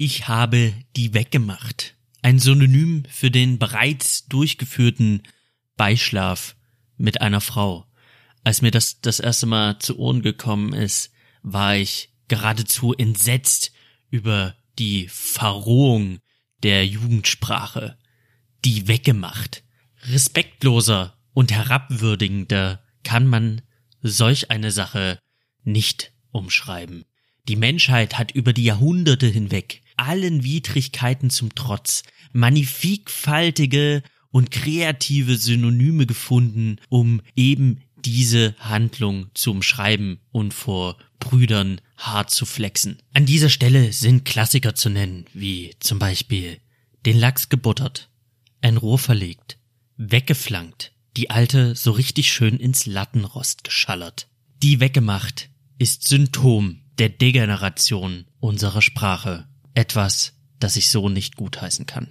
Ich habe die weggemacht. Ein Synonym für den bereits durchgeführten Beischlaf mit einer Frau. Als mir das das erste Mal zu Ohren gekommen ist, war ich geradezu entsetzt über die Verrohung der Jugendsprache. Die weggemacht. Respektloser und herabwürdigender kann man solch eine Sache nicht umschreiben. Die Menschheit hat über die Jahrhunderte hinweg allen Widrigkeiten zum Trotz magnifikfaltige und kreative Synonyme gefunden, um eben diese Handlung zu umschreiben und vor Brüdern hart zu flexen. An dieser Stelle sind Klassiker zu nennen, wie zum Beispiel den Lachs gebuttert, ein Rohr verlegt, weggeflankt, die alte so richtig schön ins Lattenrost geschallert. Die weggemacht ist Symptom der Degeneration unserer Sprache. Etwas, das ich so nicht gutheißen kann.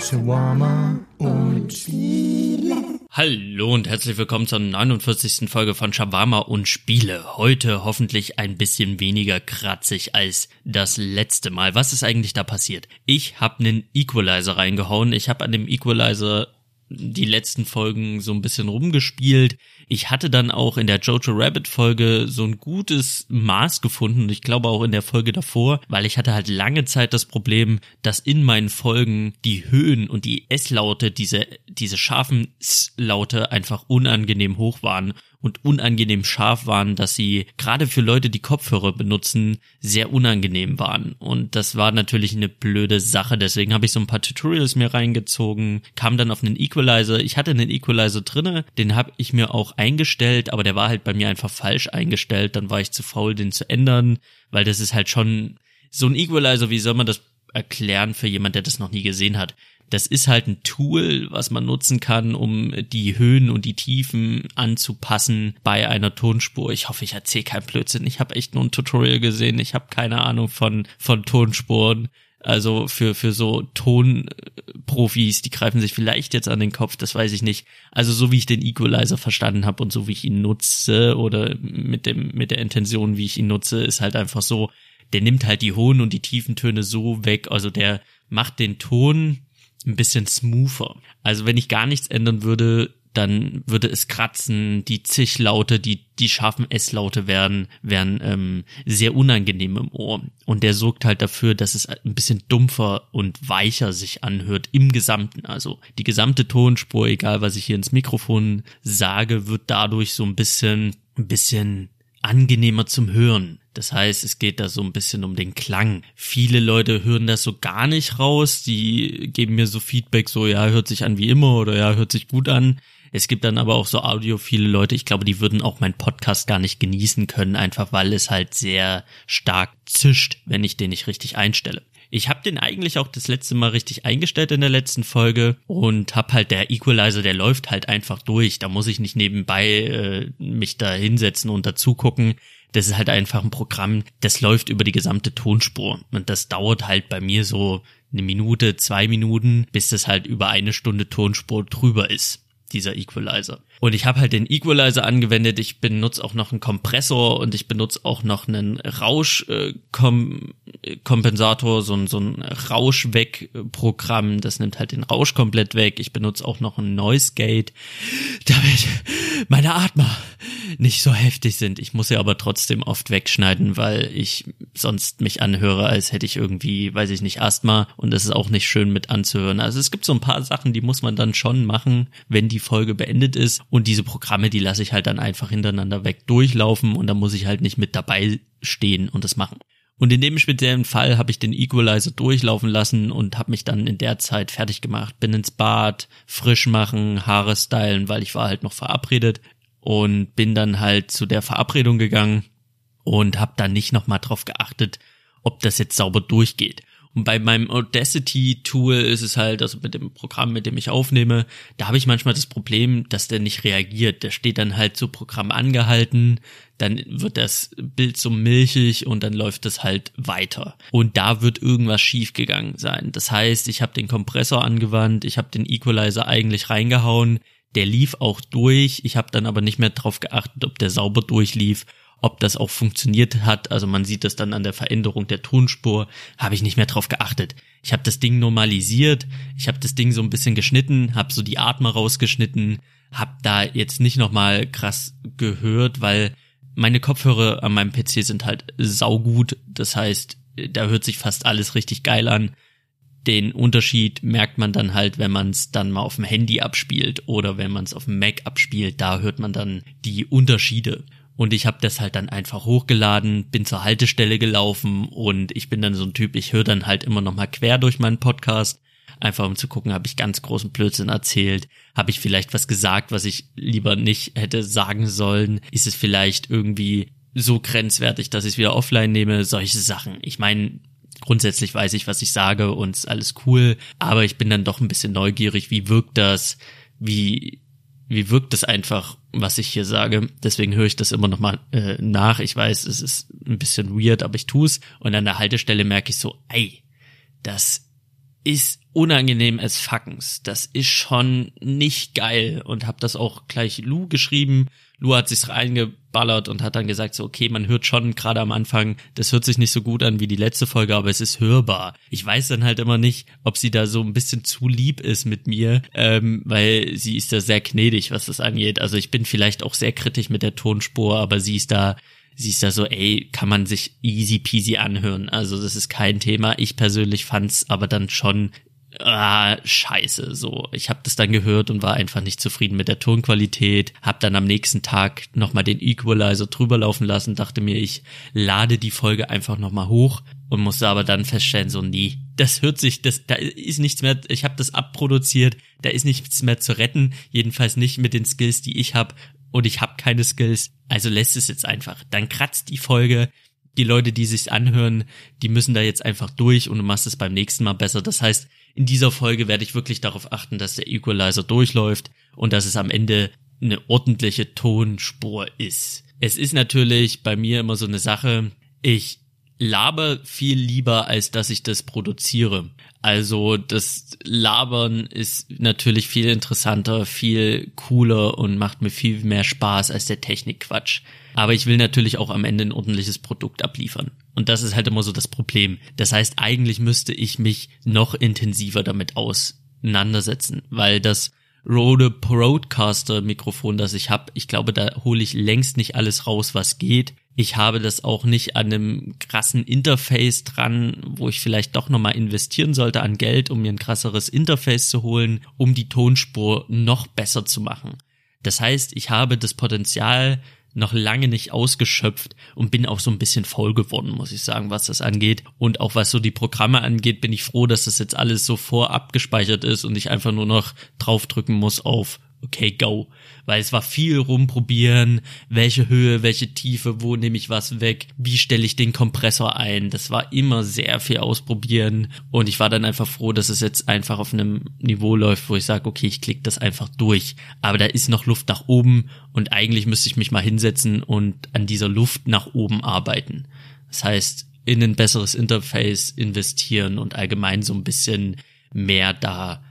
Shawarma und Spiele. Hallo und herzlich willkommen zur 49. Folge von Shawarma und Spiele. Heute hoffentlich ein bisschen weniger kratzig als das letzte Mal. Was ist eigentlich da passiert? Ich habe einen Equalizer reingehauen. Ich habe an dem Equalizer die letzten Folgen so ein bisschen rumgespielt. Ich hatte dann auch in der Jojo Rabbit Folge so ein gutes Maß gefunden und ich glaube auch in der Folge davor, weil ich hatte halt lange Zeit das Problem, dass in meinen Folgen die Höhen und die S-Laute, diese, diese scharfen S-Laute einfach unangenehm hoch waren und unangenehm scharf waren, dass sie gerade für Leute, die Kopfhörer benutzen, sehr unangenehm waren. Und das war natürlich eine blöde Sache. Deswegen habe ich so ein paar Tutorials mir reingezogen, kam dann auf einen Equalizer. Ich hatte einen Equalizer drinne, den habe ich mir auch eingestellt, aber der war halt bei mir einfach falsch eingestellt. Dann war ich zu faul, den zu ändern, weil das ist halt schon so ein Equalizer, wie soll man das erklären für jemand, der das noch nie gesehen hat? das ist halt ein Tool, was man nutzen kann, um die Höhen und die Tiefen anzupassen bei einer Tonspur. Ich hoffe, ich erzähle keinen Blödsinn. Ich habe echt nur ein Tutorial gesehen. Ich habe keine Ahnung von, von Tonspuren. Also für, für so Tonprofis, die greifen sich vielleicht jetzt an den Kopf, das weiß ich nicht. Also so wie ich den Equalizer verstanden habe und so wie ich ihn nutze oder mit dem, mit der Intention, wie ich ihn nutze, ist halt einfach so, der nimmt halt die hohen und die tiefen Töne so weg. Also der macht den Ton ein bisschen smoother. Also wenn ich gar nichts ändern würde, dann würde es kratzen, die Zichlaute, die, die scharfen S-Laute werden, wären ähm, sehr unangenehm im Ohr. Und der sorgt halt dafür, dass es ein bisschen dumpfer und weicher sich anhört im Gesamten. Also die gesamte Tonspur, egal was ich hier ins Mikrofon sage, wird dadurch so ein bisschen, ein bisschen angenehmer zum Hören. Das heißt, es geht da so ein bisschen um den Klang. Viele Leute hören das so gar nicht raus. Die geben mir so Feedback, so ja, hört sich an wie immer oder ja, hört sich gut an. Es gibt dann aber auch so audiophile Leute, ich glaube, die würden auch meinen Podcast gar nicht genießen können, einfach weil es halt sehr stark zischt, wenn ich den nicht richtig einstelle. Ich habe den eigentlich auch das letzte Mal richtig eingestellt in der letzten Folge und hab halt der Equalizer, der läuft halt einfach durch. Da muss ich nicht nebenbei äh, mich da hinsetzen und dazu gucken. Das ist halt einfach ein Programm, das läuft über die gesamte Tonspur. Und das dauert halt bei mir so eine Minute, zwei Minuten, bis das halt über eine Stunde Tonspur drüber ist dieser Equalizer. Und ich habe halt den Equalizer angewendet, ich benutze auch noch einen Kompressor und ich benutze auch noch einen Rauschkompensator, äh, so ein, so ein Rauschweg-Programm, das nimmt halt den Rausch komplett weg. Ich benutze auch noch ein Noise Gate, damit meine Atmer nicht so heftig sind. Ich muss ja aber trotzdem oft wegschneiden, weil ich sonst mich anhöre, als hätte ich irgendwie, weiß ich nicht, Asthma und das ist auch nicht schön mit anzuhören. Also es gibt so ein paar Sachen, die muss man dann schon machen, wenn die Folge beendet ist. Und diese Programme, die lasse ich halt dann einfach hintereinander weg durchlaufen und da muss ich halt nicht mit dabei stehen und das machen. Und in dem speziellen Fall habe ich den Equalizer durchlaufen lassen und habe mich dann in der Zeit fertig gemacht, bin ins Bad, frisch machen, Haare stylen, weil ich war halt noch verabredet und bin dann halt zu der Verabredung gegangen und habe dann nicht nochmal drauf geachtet, ob das jetzt sauber durchgeht. Und bei meinem Audacity-Tool ist es halt, also mit dem Programm, mit dem ich aufnehme, da habe ich manchmal das Problem, dass der nicht reagiert. Der steht dann halt so Programm angehalten, dann wird das Bild so milchig und dann läuft es halt weiter. Und da wird irgendwas schiefgegangen sein. Das heißt, ich habe den Kompressor angewandt, ich habe den Equalizer eigentlich reingehauen, der lief auch durch, ich habe dann aber nicht mehr drauf geachtet, ob der sauber durchlief ob das auch funktioniert hat. Also man sieht das dann an der Veränderung der Tonspur, habe ich nicht mehr drauf geachtet. Ich habe das Ding normalisiert, ich habe das Ding so ein bisschen geschnitten, habe so die Atmer rausgeschnitten, habe da jetzt nicht nochmal krass gehört, weil meine Kopfhörer an meinem PC sind halt saugut. Das heißt, da hört sich fast alles richtig geil an. Den Unterschied merkt man dann halt, wenn man es dann mal auf dem Handy abspielt oder wenn man es auf dem Mac abspielt, da hört man dann die Unterschiede. Und ich habe das halt dann einfach hochgeladen, bin zur Haltestelle gelaufen und ich bin dann so ein Typ, ich höre dann halt immer noch mal quer durch meinen Podcast, einfach um zu gucken, habe ich ganz großen Blödsinn erzählt, habe ich vielleicht was gesagt, was ich lieber nicht hätte sagen sollen, ist es vielleicht irgendwie so grenzwertig, dass ich es wieder offline nehme, solche Sachen. Ich meine, grundsätzlich weiß ich, was ich sage und ist alles cool, aber ich bin dann doch ein bisschen neugierig, wie wirkt das, wie wie wirkt das einfach, was ich hier sage. Deswegen höre ich das immer noch mal äh, nach. Ich weiß, es ist ein bisschen weird, aber ich tu's. Und an der Haltestelle merke ich so, ey, das ist unangenehm als Fuckens. Das ist schon nicht geil und hab das auch gleich Lou geschrieben. Lou hat sich's reingeballert und hat dann gesagt so, okay, man hört schon gerade am Anfang, das hört sich nicht so gut an wie die letzte Folge, aber es ist hörbar. Ich weiß dann halt immer nicht, ob sie da so ein bisschen zu lieb ist mit mir, ähm, weil sie ist da sehr gnädig, was das angeht. Also ich bin vielleicht auch sehr kritisch mit der Tonspur, aber sie ist da sie ist da so, ey, kann man sich easy peasy anhören. Also das ist kein Thema. Ich persönlich fand's aber dann schon ah, scheiße. So, ich habe das dann gehört und war einfach nicht zufrieden mit der Tonqualität. Hab dann am nächsten Tag nochmal den Equalizer drüber laufen lassen, dachte mir, ich lade die Folge einfach nochmal hoch und musste aber dann feststellen, so nee, das hört sich, das da ist nichts mehr. Ich habe das abproduziert, da ist nichts mehr zu retten. Jedenfalls nicht mit den Skills, die ich habe. Und ich habe keine Skills, also lässt es jetzt einfach. Dann kratzt die Folge, die Leute, die sich's anhören, die müssen da jetzt einfach durch und du machst es beim nächsten Mal besser. Das heißt, in dieser Folge werde ich wirklich darauf achten, dass der Equalizer durchläuft und dass es am Ende eine ordentliche Tonspur ist. Es ist natürlich bei mir immer so eine Sache, ich laber viel lieber, als dass ich das produziere. Also das Labern ist natürlich viel interessanter, viel cooler und macht mir viel mehr Spaß als der Technikquatsch. Aber ich will natürlich auch am Ende ein ordentliches Produkt abliefern. Und das ist halt immer so das Problem. Das heißt, eigentlich müsste ich mich noch intensiver damit auseinandersetzen, weil das Rode Broadcaster Mikrofon, das ich habe, ich glaube, da hole ich längst nicht alles raus, was geht. Ich habe das auch nicht an einem krassen Interface dran, wo ich vielleicht doch nochmal investieren sollte an Geld, um mir ein krasseres Interface zu holen, um die Tonspur noch besser zu machen. Das heißt, ich habe das Potenzial noch lange nicht ausgeschöpft und bin auch so ein bisschen faul geworden, muss ich sagen, was das angeht. Und auch was so die Programme angeht, bin ich froh, dass das jetzt alles so vorab gespeichert ist und ich einfach nur noch draufdrücken muss auf okay, go. Weil es war viel rumprobieren, welche Höhe, welche Tiefe, wo nehme ich was weg, wie stelle ich den Kompressor ein. Das war immer sehr viel ausprobieren und ich war dann einfach froh, dass es jetzt einfach auf einem Niveau läuft, wo ich sage, okay, ich klicke das einfach durch. Aber da ist noch Luft nach oben und eigentlich müsste ich mich mal hinsetzen und an dieser Luft nach oben arbeiten. Das heißt, in ein besseres Interface investieren und allgemein so ein bisschen mehr da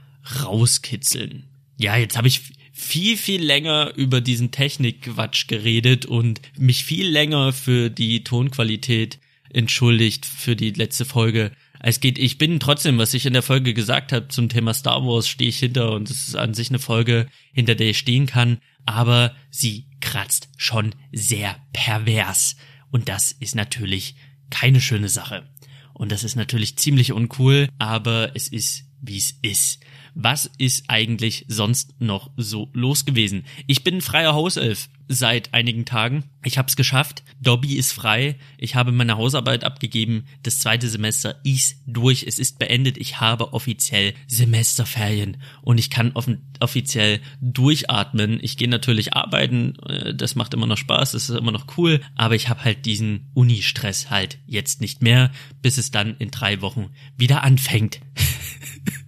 rauskitzeln. Ja, jetzt habe ich viel, viel länger über diesen Technikquatsch geredet und mich viel länger für die Tonqualität entschuldigt für die letzte Folge. Es geht, ich bin trotzdem, was ich in der Folge gesagt habe zum Thema Star Wars, stehe ich hinter und es ist an sich eine Folge, hinter der ich stehen kann, aber sie kratzt schon sehr pervers. Und das ist natürlich keine schöne Sache. Und das ist natürlich ziemlich uncool, aber es ist, wie es ist was ist eigentlich sonst noch so los gewesen? Ich bin freier Hauself seit einigen Tagen. Ich habe es geschafft. Dobby ist frei. Ich habe meine Hausarbeit abgegeben. Das zweite Semester ist durch. Es ist beendet. Ich habe offiziell Semesterferien und ich kann offiziell durchatmen. Ich gehe natürlich arbeiten. Äh, das macht immer noch Spaß. Das ist immer noch cool. Aber ich habe halt diesen Uni-Stress halt jetzt nicht mehr, bis es dann in drei Wochen wieder anfängt.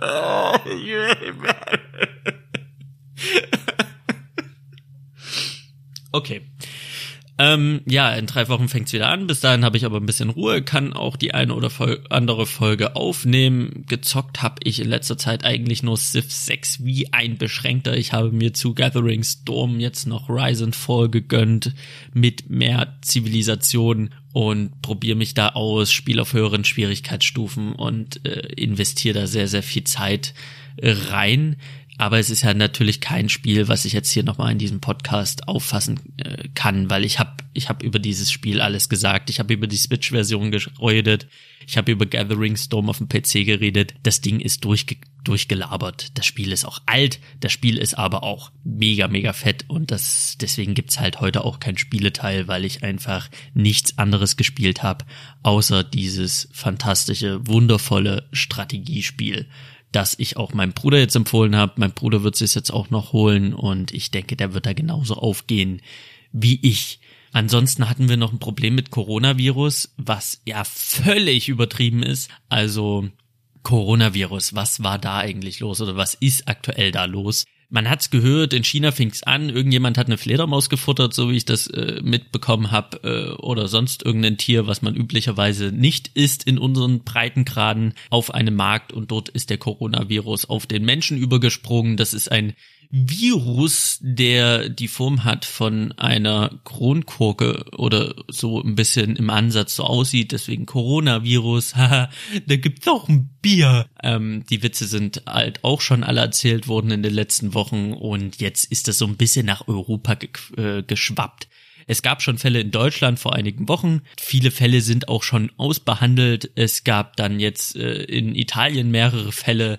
okay. Ähm, ja, in drei Wochen fängt's wieder an. Bis dahin habe ich aber ein bisschen Ruhe, kann auch die eine oder Fol andere Folge aufnehmen. Gezockt habe ich in letzter Zeit eigentlich nur Civ 6 wie ein Beschränkter. Ich habe mir zu Gathering Storm jetzt noch Rise and Fall gegönnt mit mehr Zivilisation und probiere mich da aus, spiele auf höheren Schwierigkeitsstufen und äh, investiere da sehr, sehr viel Zeit äh, rein. Aber es ist ja natürlich kein Spiel, was ich jetzt hier nochmal in diesem Podcast auffassen äh, kann, weil ich habe ich hab über dieses Spiel alles gesagt. Ich habe über die Switch-Version geredet. Ich habe über Gathering Storm auf dem PC geredet. Das Ding ist durchge durchgelabert. Das Spiel ist auch alt. Das Spiel ist aber auch mega, mega fett. Und das deswegen gibt's halt heute auch kein Spieleteil, weil ich einfach nichts anderes gespielt habe, außer dieses fantastische, wundervolle Strategiespiel das ich auch meinem Bruder jetzt empfohlen habe. Mein Bruder wird es jetzt auch noch holen und ich denke, der wird da genauso aufgehen wie ich. Ansonsten hatten wir noch ein Problem mit Coronavirus, was ja völlig übertrieben ist. Also Coronavirus, was war da eigentlich los oder was ist aktuell da los? Man hat's gehört, in China fing's an, irgendjemand hat eine Fledermaus gefuttert, so wie ich das äh, mitbekommen habe, äh, oder sonst irgendein Tier, was man üblicherweise nicht isst in unseren Breitengraden auf einem Markt und dort ist der Coronavirus auf den Menschen übergesprungen. Das ist ein Virus, der die Form hat von einer Kronkorke oder so ein bisschen im Ansatz so aussieht, deswegen Coronavirus, haha, da gibt's auch ein Bier. Ähm, die Witze sind halt auch schon alle erzählt worden in den letzten Wochen und jetzt ist das so ein bisschen nach Europa ge äh, geschwappt. Es gab schon Fälle in Deutschland vor einigen Wochen. Viele Fälle sind auch schon ausbehandelt. Es gab dann jetzt äh, in Italien mehrere Fälle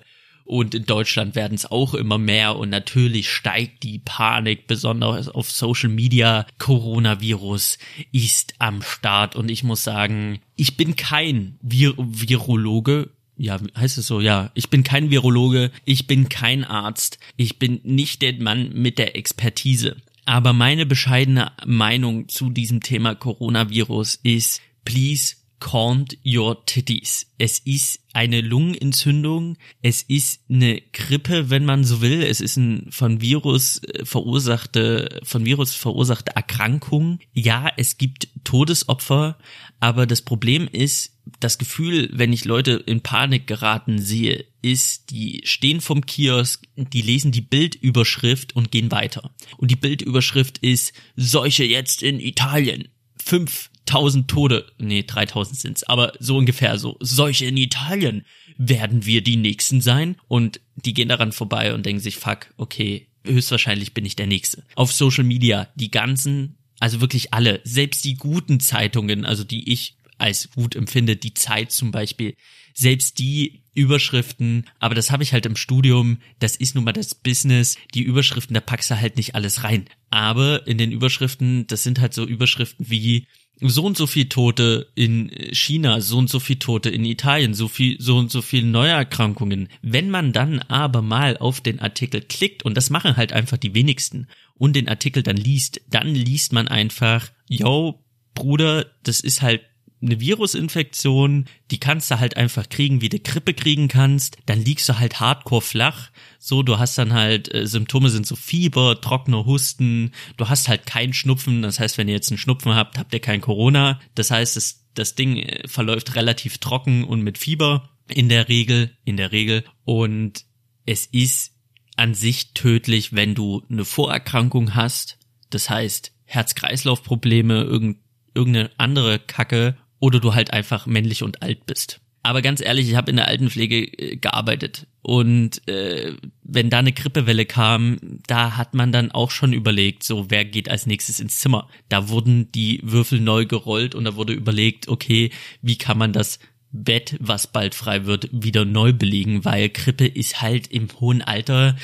und in Deutschland werden es auch immer mehr. Und natürlich steigt die Panik, besonders auf Social Media. Coronavirus ist am Start. Und ich muss sagen, ich bin kein Vir Virologe, ja, heißt es so, ja, ich bin kein Virologe, ich bin kein Arzt, ich bin nicht der Mann mit der Expertise. Aber meine bescheidene Meinung zu diesem Thema Coronavirus ist, please calmed your titties. Es ist eine Lungenentzündung, es ist eine Grippe, wenn man so will, es ist ein von Virus äh, verursachte, von Virus verursachte Erkrankung. Ja, es gibt Todesopfer, aber das Problem ist, das Gefühl, wenn ich Leute in Panik geraten sehe, ist, die stehen vom Kiosk, die lesen die Bildüberschrift und gehen weiter. Und die Bildüberschrift ist Seuche jetzt in Italien. Fünf 1000 Tode, nee, 3000 sind's, aber so ungefähr so, solche in Italien, werden wir die Nächsten sein? Und die gehen daran vorbei und denken sich, fuck, okay, höchstwahrscheinlich bin ich der Nächste. Auf Social Media, die ganzen, also wirklich alle, selbst die guten Zeitungen, also die ich als gut empfinde, die Zeit zum Beispiel, selbst die Überschriften, aber das habe ich halt im Studium, das ist nun mal das Business, die Überschriften, da packst du halt nicht alles rein. Aber in den Überschriften, das sind halt so Überschriften wie so und so viel Tote in China, so und so viel Tote in Italien, so viel, so und so viel Neuerkrankungen. Wenn man dann aber mal auf den Artikel klickt, und das machen halt einfach die wenigsten, und den Artikel dann liest, dann liest man einfach, yo, Bruder, das ist halt eine Virusinfektion, die kannst du halt einfach kriegen, wie du Grippe kriegen kannst, dann liegst du halt hardcore flach. So, du hast dann halt, äh, Symptome sind so Fieber, trockener Husten, du hast halt keinen Schnupfen, das heißt, wenn ihr jetzt einen Schnupfen habt, habt ihr kein Corona. Das heißt, das, das Ding äh, verläuft relativ trocken und mit Fieber in der Regel, in der Regel. Und es ist an sich tödlich, wenn du eine Vorerkrankung hast, das heißt Herz-Kreislauf-Probleme, irgendeine andere Kacke oder du halt einfach männlich und alt bist. Aber ganz ehrlich, ich habe in der Altenpflege äh, gearbeitet und äh, wenn da eine Grippewelle kam, da hat man dann auch schon überlegt, so wer geht als nächstes ins Zimmer. Da wurden die Würfel neu gerollt und da wurde überlegt, okay, wie kann man das Bett, was bald frei wird, wieder neu belegen, weil Grippe ist halt im hohen Alter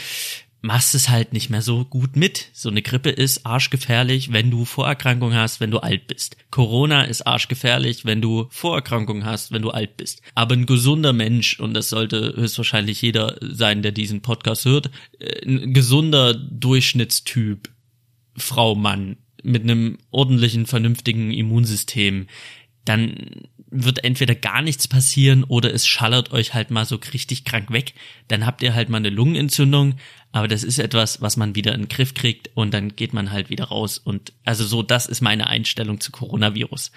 machst es halt nicht mehr so gut mit. So eine Grippe ist arschgefährlich, wenn du Vorerkrankung hast, wenn du alt bist. Corona ist arschgefährlich, wenn du Vorerkrankung hast, wenn du alt bist. Aber ein gesunder Mensch, und das sollte höchstwahrscheinlich jeder sein, der diesen Podcast hört, äh, ein gesunder Durchschnittstyp, Frau, Mann, mit einem ordentlichen, vernünftigen Immunsystem, dann wird entweder gar nichts passieren oder es schallert euch halt mal so richtig krank weg. Dann habt ihr halt mal eine Lungenentzündung, aber das ist etwas, was man wieder in den Griff kriegt und dann geht man halt wieder raus. Und also so, das ist meine Einstellung zu Coronavirus.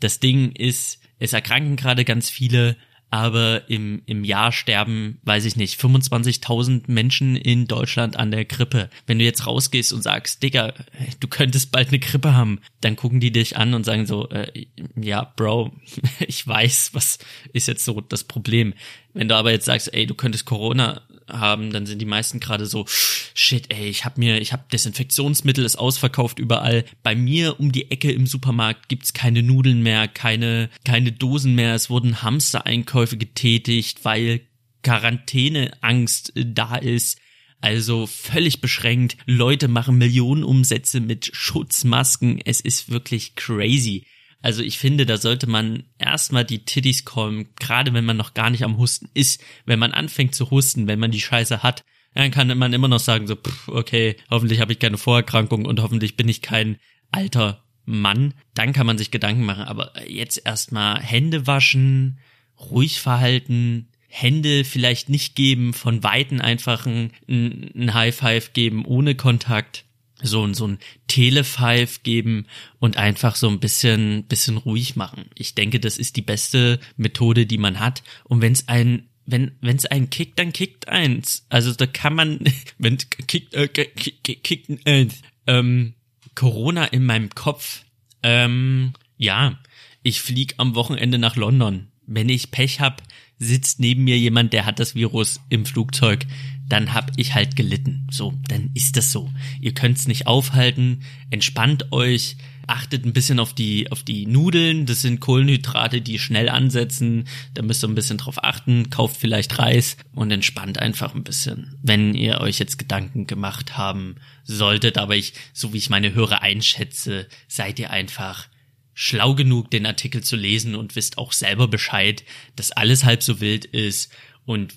Das Ding ist, es erkranken gerade ganz viele, aber im, im Jahr sterben, weiß ich nicht, 25.000 Menschen in Deutschland an der Grippe. Wenn du jetzt rausgehst und sagst, Digga, du könntest bald eine Grippe haben, dann gucken die dich an und sagen so, äh, ja, Bro, ich weiß, was ist jetzt so das Problem. Wenn du aber jetzt sagst, ey, du könntest Corona haben, dann sind die meisten gerade so, shit, ey, ich hab mir, ich hab Desinfektionsmittel, ist ausverkauft überall. Bei mir um die Ecke im Supermarkt gibt's keine Nudeln mehr, keine, keine Dosen mehr. Es wurden Hamstereinkäufe getätigt, weil Quarantäneangst da ist. Also völlig beschränkt. Leute machen Millionen Umsätze mit Schutzmasken. Es ist wirklich crazy. Also ich finde, da sollte man erstmal die Titties kommen, gerade wenn man noch gar nicht am Husten ist. Wenn man anfängt zu husten, wenn man die Scheiße hat, dann kann man immer noch sagen, so, pff, okay, hoffentlich habe ich keine Vorerkrankung und hoffentlich bin ich kein alter Mann. Dann kann man sich Gedanken machen. Aber jetzt erstmal Hände waschen, ruhig verhalten, Hände vielleicht nicht geben, von Weitem einfach ein, ein High Five geben ohne Kontakt so, ein so ein Telefive geben und einfach so ein bisschen, bisschen ruhig machen. Ich denke, das ist die beste Methode, die man hat. Und wenn es ein wenn wenn es einen kickt, dann kickt eins. Also da kann man, wenn kickt, äh, kickt, kickt äh, ähm, Corona in meinem Kopf. Ähm, ja, ich flieg am Wochenende nach London. Wenn ich Pech hab, sitzt neben mir jemand, der hat das Virus im Flugzeug dann hab ich halt gelitten. So, dann ist das so. Ihr könnt's nicht aufhalten, entspannt euch, achtet ein bisschen auf die, auf die Nudeln. Das sind Kohlenhydrate, die schnell ansetzen. Da müsst ihr ein bisschen drauf achten. Kauft vielleicht Reis und entspannt einfach ein bisschen. Wenn ihr euch jetzt Gedanken gemacht haben solltet, aber ich, so wie ich meine Hörer einschätze, seid ihr einfach schlau genug, den Artikel zu lesen und wisst auch selber Bescheid, dass alles halb so wild ist und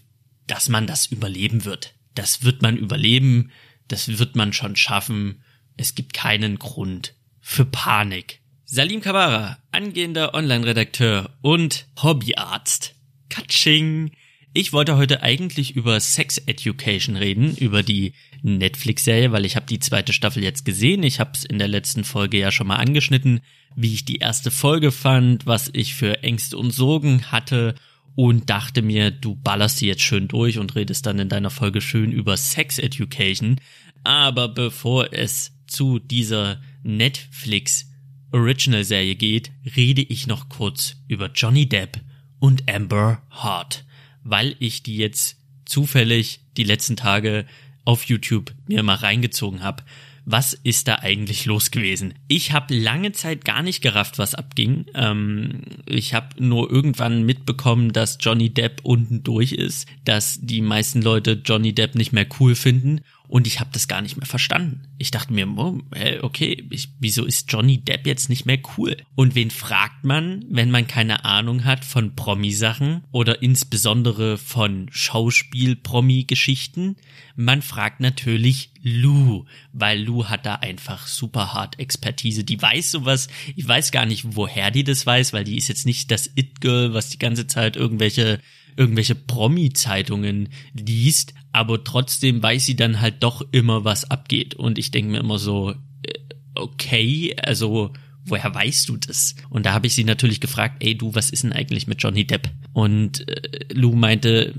dass man das überleben wird. Das wird man überleben, das wird man schon schaffen. Es gibt keinen Grund für Panik. Salim Kabara, angehender Online-Redakteur und Hobbyarzt. Katsching! Ich wollte heute eigentlich über Sex Education reden, über die Netflix-Serie, weil ich habe die zweite Staffel jetzt gesehen. Ich habe es in der letzten Folge ja schon mal angeschnitten, wie ich die erste Folge fand, was ich für Ängste und Sorgen hatte und dachte mir, du ballerst die jetzt schön durch und redest dann in deiner Folge schön über Sex Education. Aber bevor es zu dieser Netflix Original Serie geht, rede ich noch kurz über Johnny Depp und Amber Hart, weil ich die jetzt zufällig die letzten Tage auf YouTube mir mal reingezogen habe was ist da eigentlich los gewesen? Ich habe lange Zeit gar nicht gerafft, was abging. Ähm, ich habe nur irgendwann mitbekommen, dass Johnny Depp unten durch ist, dass die meisten Leute Johnny Depp nicht mehr cool finden und ich habe das gar nicht mehr verstanden. Ich dachte mir, oh, okay, ich, wieso ist Johnny Depp jetzt nicht mehr cool? Und wen fragt man, wenn man keine Ahnung hat von Promi-Sachen oder insbesondere von Schauspiel-Promi-Geschichten? Man fragt natürlich Lou, weil Lou hat da einfach super hart Expertise. Die weiß sowas. Ich weiß gar nicht, woher die das weiß, weil die ist jetzt nicht das It-Girl, was die ganze Zeit irgendwelche irgendwelche Promi-Zeitungen liest, aber trotzdem weiß sie dann halt doch immer, was abgeht. Und ich denke mir immer so, äh, okay, also woher weißt du das? Und da habe ich sie natürlich gefragt, ey du, was ist denn eigentlich mit Johnny Depp? Und äh, Lou meinte,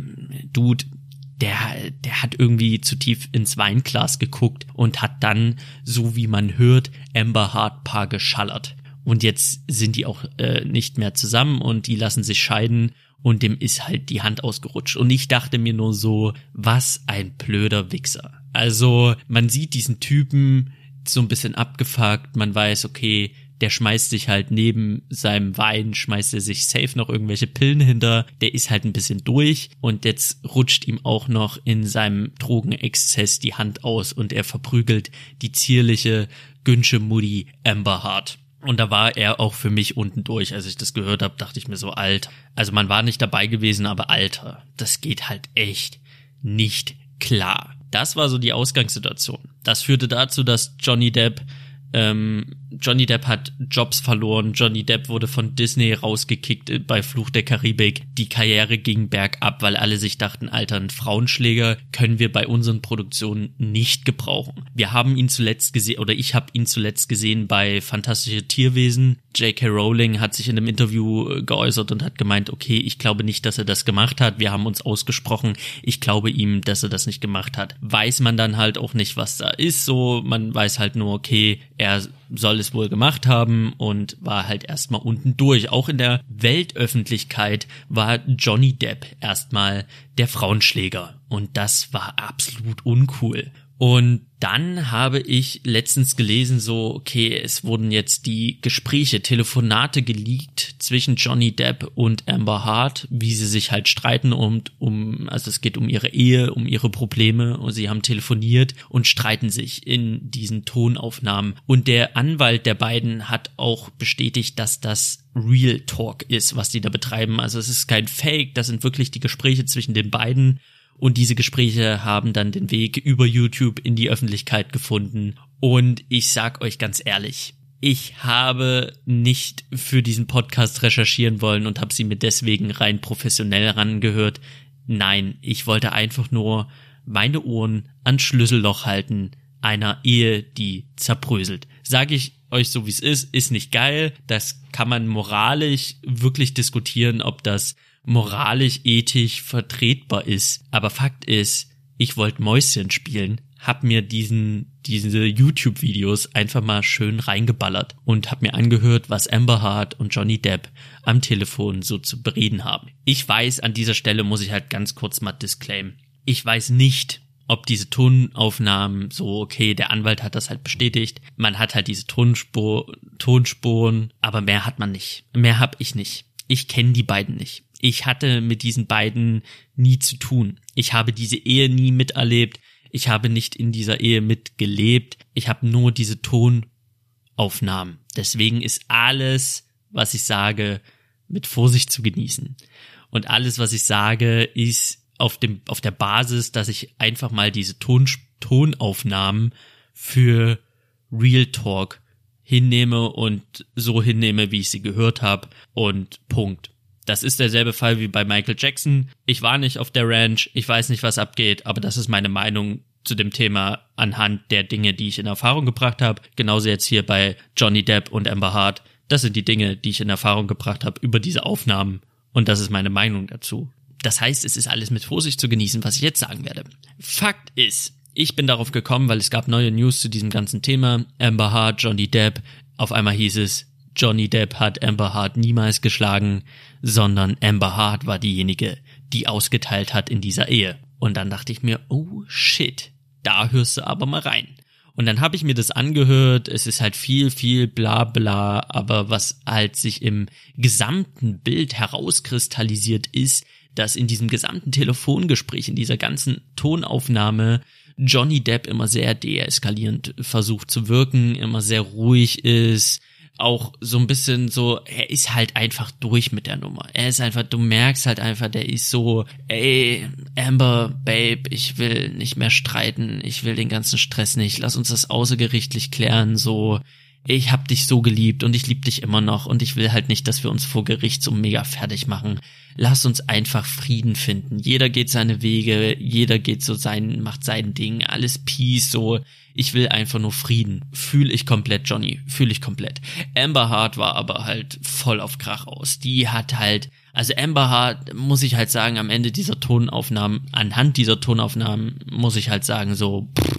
Dude, der, der hat irgendwie zu tief ins Weinglas geguckt und hat dann, so wie man hört, Amber Hart paar geschallert. Und jetzt sind die auch äh, nicht mehr zusammen und die lassen sich scheiden und dem ist halt die Hand ausgerutscht. Und ich dachte mir nur so, was ein blöder Wichser. Also man sieht diesen Typen so ein bisschen abgefuckt, man weiß, okay, der schmeißt sich halt neben seinem Wein, schmeißt er sich safe noch irgendwelche Pillen hinter, der ist halt ein bisschen durch und jetzt rutscht ihm auch noch in seinem Drogenexzess die Hand aus und er verprügelt die zierliche Günsche Mutti Amber Hart. Und da war er auch für mich unten durch. Als ich das gehört habe, dachte ich mir so, alt. Also man war nicht dabei gewesen, aber Alter, das geht halt echt nicht klar. Das war so die Ausgangssituation. Das führte dazu, dass Johnny Depp ähm, Johnny Depp hat Jobs verloren, Johnny Depp wurde von Disney rausgekickt bei Fluch der Karibik, die Karriere ging bergab, weil alle sich dachten, alter, ein Frauenschläger können wir bei unseren Produktionen nicht gebrauchen. Wir haben ihn zuletzt gesehen, oder ich habe ihn zuletzt gesehen bei Fantastische Tierwesen. J.K. Rowling hat sich in einem Interview äh, geäußert und hat gemeint, okay, ich glaube nicht, dass er das gemacht hat. Wir haben uns ausgesprochen. Ich glaube ihm, dass er das nicht gemacht hat. Weiß man dann halt auch nicht, was da ist. So, man weiß halt nur, okay, er soll es wohl gemacht haben und war halt erstmal unten durch. Auch in der Weltöffentlichkeit war Johnny Depp erstmal der Frauenschläger. Und das war absolut uncool. Und dann habe ich letztens gelesen, so, okay, es wurden jetzt die Gespräche, Telefonate geleakt zwischen Johnny Depp und Amber Hart, wie sie sich halt streiten und um, also es geht um ihre Ehe, um ihre Probleme und sie haben telefoniert und streiten sich in diesen Tonaufnahmen. Und der Anwalt der beiden hat auch bestätigt, dass das Real Talk ist, was die da betreiben. Also es ist kein Fake, das sind wirklich die Gespräche zwischen den beiden und diese Gespräche haben dann den Weg über YouTube in die Öffentlichkeit gefunden. Und ich sag euch ganz ehrlich, ich habe nicht für diesen Podcast recherchieren wollen und habe sie mir deswegen rein professionell rangehört. Nein, ich wollte einfach nur meine Ohren an Schlüsselloch halten einer Ehe, die zerbröselt. Sage ich euch so wie es ist, ist nicht geil. Das kann man moralisch wirklich diskutieren, ob das moralisch, ethisch vertretbar ist. Aber Fakt ist, ich wollte Mäuschen spielen, hab mir diesen diese YouTube-Videos einfach mal schön reingeballert und hab mir angehört, was Amber Hart und Johnny Depp am Telefon so zu bereden haben. Ich weiß, an dieser Stelle muss ich halt ganz kurz mal disclaimen. Ich weiß nicht, ob diese Tonaufnahmen so, okay, der Anwalt hat das halt bestätigt, man hat halt diese Tonspur, Tonspuren, aber mehr hat man nicht. Mehr hab ich nicht. Ich kenne die beiden nicht ich hatte mit diesen beiden nie zu tun. Ich habe diese Ehe nie miterlebt. Ich habe nicht in dieser Ehe mitgelebt. Ich habe nur diese Tonaufnahmen. Deswegen ist alles, was ich sage, mit Vorsicht zu genießen. Und alles, was ich sage, ist auf dem, auf der Basis, dass ich einfach mal diese Ton, Tonaufnahmen für Real Talk hinnehme und so hinnehme, wie ich sie gehört habe und Punkt. Das ist derselbe Fall wie bei Michael Jackson. Ich war nicht auf der Ranch, ich weiß nicht, was abgeht, aber das ist meine Meinung zu dem Thema anhand der Dinge, die ich in Erfahrung gebracht habe. Genauso jetzt hier bei Johnny Depp und Amber Hart. Das sind die Dinge, die ich in Erfahrung gebracht habe über diese Aufnahmen. Und das ist meine Meinung dazu. Das heißt, es ist alles mit Vorsicht zu genießen, was ich jetzt sagen werde. Fakt ist, ich bin darauf gekommen, weil es gab neue News zu diesem ganzen Thema. Amber Hart, Johnny Depp. Auf einmal hieß es, Johnny Depp hat Amber Hart niemals geschlagen, sondern Amber Hart war diejenige, die ausgeteilt hat in dieser Ehe. Und dann dachte ich mir, oh shit, da hörst du aber mal rein. Und dann habe ich mir das angehört, es ist halt viel, viel bla bla, aber was halt sich im gesamten Bild herauskristallisiert ist, dass in diesem gesamten Telefongespräch, in dieser ganzen Tonaufnahme Johnny Depp immer sehr deeskalierend versucht zu wirken, immer sehr ruhig ist, auch so ein bisschen so, er ist halt einfach durch mit der Nummer. Er ist einfach, du merkst halt einfach, der ist so, ey, Amber, Babe, ich will nicht mehr streiten, ich will den ganzen Stress nicht, lass uns das außergerichtlich klären, so, ich hab dich so geliebt und ich lieb dich immer noch und ich will halt nicht, dass wir uns vor Gericht so mega fertig machen. Lass uns einfach Frieden finden. Jeder geht seine Wege, jeder geht so sein, macht sein Ding, alles Peace, so ich will einfach nur Frieden. Fühl ich komplett, Johnny. Fühl ich komplett. Amber Hart war aber halt voll auf Krach aus. Die hat halt, also Amber Hart, muss ich halt sagen, am Ende dieser Tonaufnahmen, anhand dieser Tonaufnahmen, muss ich halt sagen, so, pff,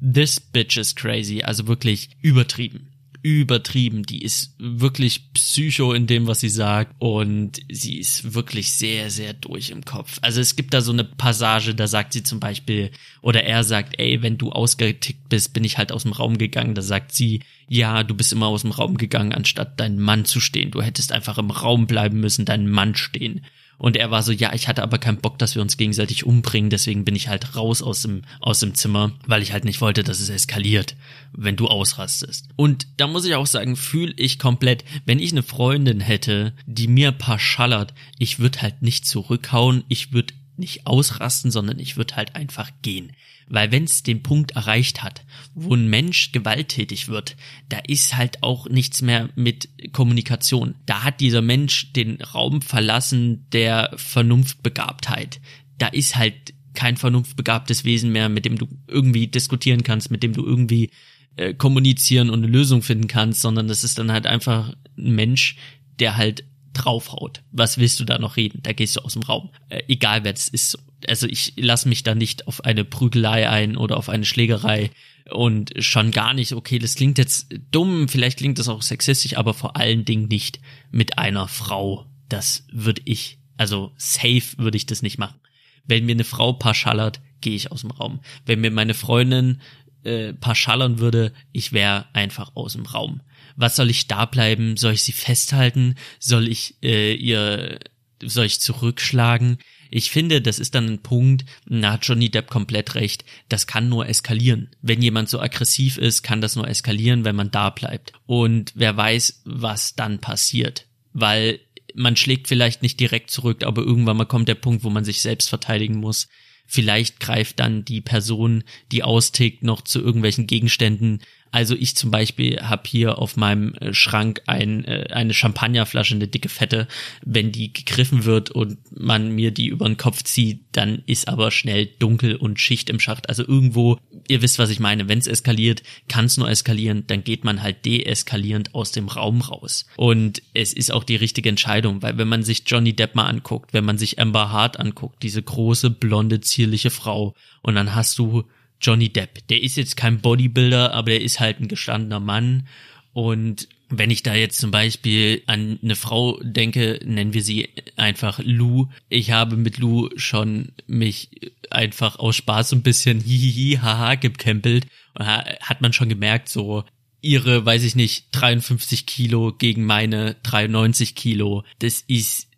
this bitch is crazy. Also wirklich übertrieben übertrieben. Die ist wirklich psycho in dem, was sie sagt. Und sie ist wirklich sehr, sehr durch im Kopf. Also es gibt da so eine Passage, da sagt sie zum Beispiel, oder er sagt, ey, wenn du ausgetickt bist, bin ich halt aus dem Raum gegangen. Da sagt sie, ja, du bist immer aus dem Raum gegangen, anstatt deinen Mann zu stehen. Du hättest einfach im Raum bleiben müssen, deinen Mann stehen. Und er war so, ja, ich hatte aber keinen Bock, dass wir uns gegenseitig umbringen, deswegen bin ich halt raus aus dem, aus dem Zimmer, weil ich halt nicht wollte, dass es eskaliert, wenn du ausrastest. Und da muss ich auch sagen, fühle ich komplett, wenn ich eine Freundin hätte, die mir paar schallert, ich würde halt nicht zurückhauen, ich würde nicht ausrasten, sondern ich würde halt einfach gehen. Weil wenn es den Punkt erreicht hat, wo ein Mensch gewalttätig wird, da ist halt auch nichts mehr mit Kommunikation. Da hat dieser Mensch den Raum verlassen der Vernunftbegabtheit. Da ist halt kein vernunftbegabtes Wesen mehr, mit dem du irgendwie diskutieren kannst, mit dem du irgendwie äh, kommunizieren und eine Lösung finden kannst, sondern das ist dann halt einfach ein Mensch, der halt draufhaut. Was willst du da noch reden? Da gehst du aus dem Raum. Äh, egal wer das ist. Also ich lasse mich da nicht auf eine Prügelei ein oder auf eine Schlägerei und schon gar nicht, okay, das klingt jetzt dumm, vielleicht klingt das auch sexistisch, aber vor allen Dingen nicht mit einer Frau. Das würde ich, also safe würde ich das nicht machen. Wenn mir eine Frau paar schallert, gehe ich aus dem Raum. Wenn mir meine Freundin äh, schallern würde, ich wäre einfach aus dem Raum. Was soll ich da bleiben? Soll ich sie festhalten? Soll ich äh, ihr, soll ich zurückschlagen? Ich finde, das ist dann ein Punkt, da hat Johnny Depp komplett recht, das kann nur eskalieren. Wenn jemand so aggressiv ist, kann das nur eskalieren, wenn man da bleibt. Und wer weiß, was dann passiert. Weil man schlägt vielleicht nicht direkt zurück, aber irgendwann mal kommt der Punkt, wo man sich selbst verteidigen muss. Vielleicht greift dann die Person, die austickt, noch zu irgendwelchen Gegenständen, also ich zum Beispiel habe hier auf meinem äh, Schrank ein, äh, eine Champagnerflasche, eine dicke Fette. Wenn die gegriffen wird und man mir die über den Kopf zieht, dann ist aber schnell dunkel und Schicht im Schacht. Also irgendwo, ihr wisst, was ich meine. Wenn es eskaliert, kann es nur eskalieren. Dann geht man halt deeskalierend aus dem Raum raus. Und es ist auch die richtige Entscheidung, weil wenn man sich Johnny Depp mal anguckt, wenn man sich Amber Hart anguckt, diese große, blonde, zierliche Frau, und dann hast du Johnny Depp. Der ist jetzt kein Bodybuilder, aber der ist halt ein gestandener Mann. Und wenn ich da jetzt zum Beispiel an eine Frau denke, nennen wir sie einfach Lou. Ich habe mit Lou schon mich einfach aus Spaß so ein bisschen hihihi, haha gekämpelt. Und hat man schon gemerkt, so ihre, weiß ich nicht, 53 Kilo gegen meine 93 Kilo. Das ist,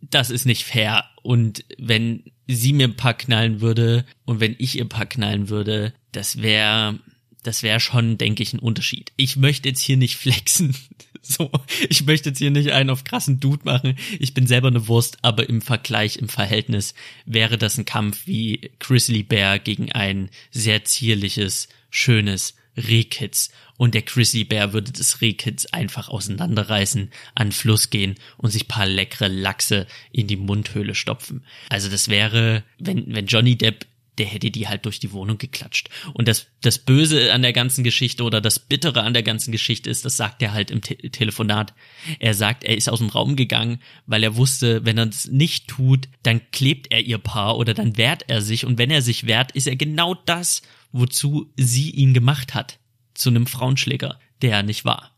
das ist nicht fair. Und wenn sie mir ein paar knallen würde und wenn ich ihr ein paar knallen würde, das wäre das wäre schon, denke ich, ein Unterschied. Ich möchte jetzt hier nicht flexen. So, ich möchte jetzt hier nicht einen auf krassen Dude machen. Ich bin selber eine Wurst, aber im Vergleich, im Verhältnis wäre das ein Kampf wie Grizzly Bear gegen ein sehr zierliches, schönes Rehkitz und der Chrissy Bear würde das Rehkitz einfach auseinanderreißen, an Fluss gehen und sich paar leckere Lachse in die Mundhöhle stopfen. Also das wäre, wenn, wenn Johnny Depp der hätte die halt durch die Wohnung geklatscht. Und das, das Böse an der ganzen Geschichte oder das Bittere an der ganzen Geschichte ist, das sagt er halt im Te Telefonat. Er sagt, er ist aus dem Raum gegangen, weil er wusste, wenn er das nicht tut, dann klebt er ihr Paar oder dann wehrt er sich. Und wenn er sich wehrt, ist er genau das, wozu sie ihn gemacht hat. Zu einem Frauenschläger, der er nicht war.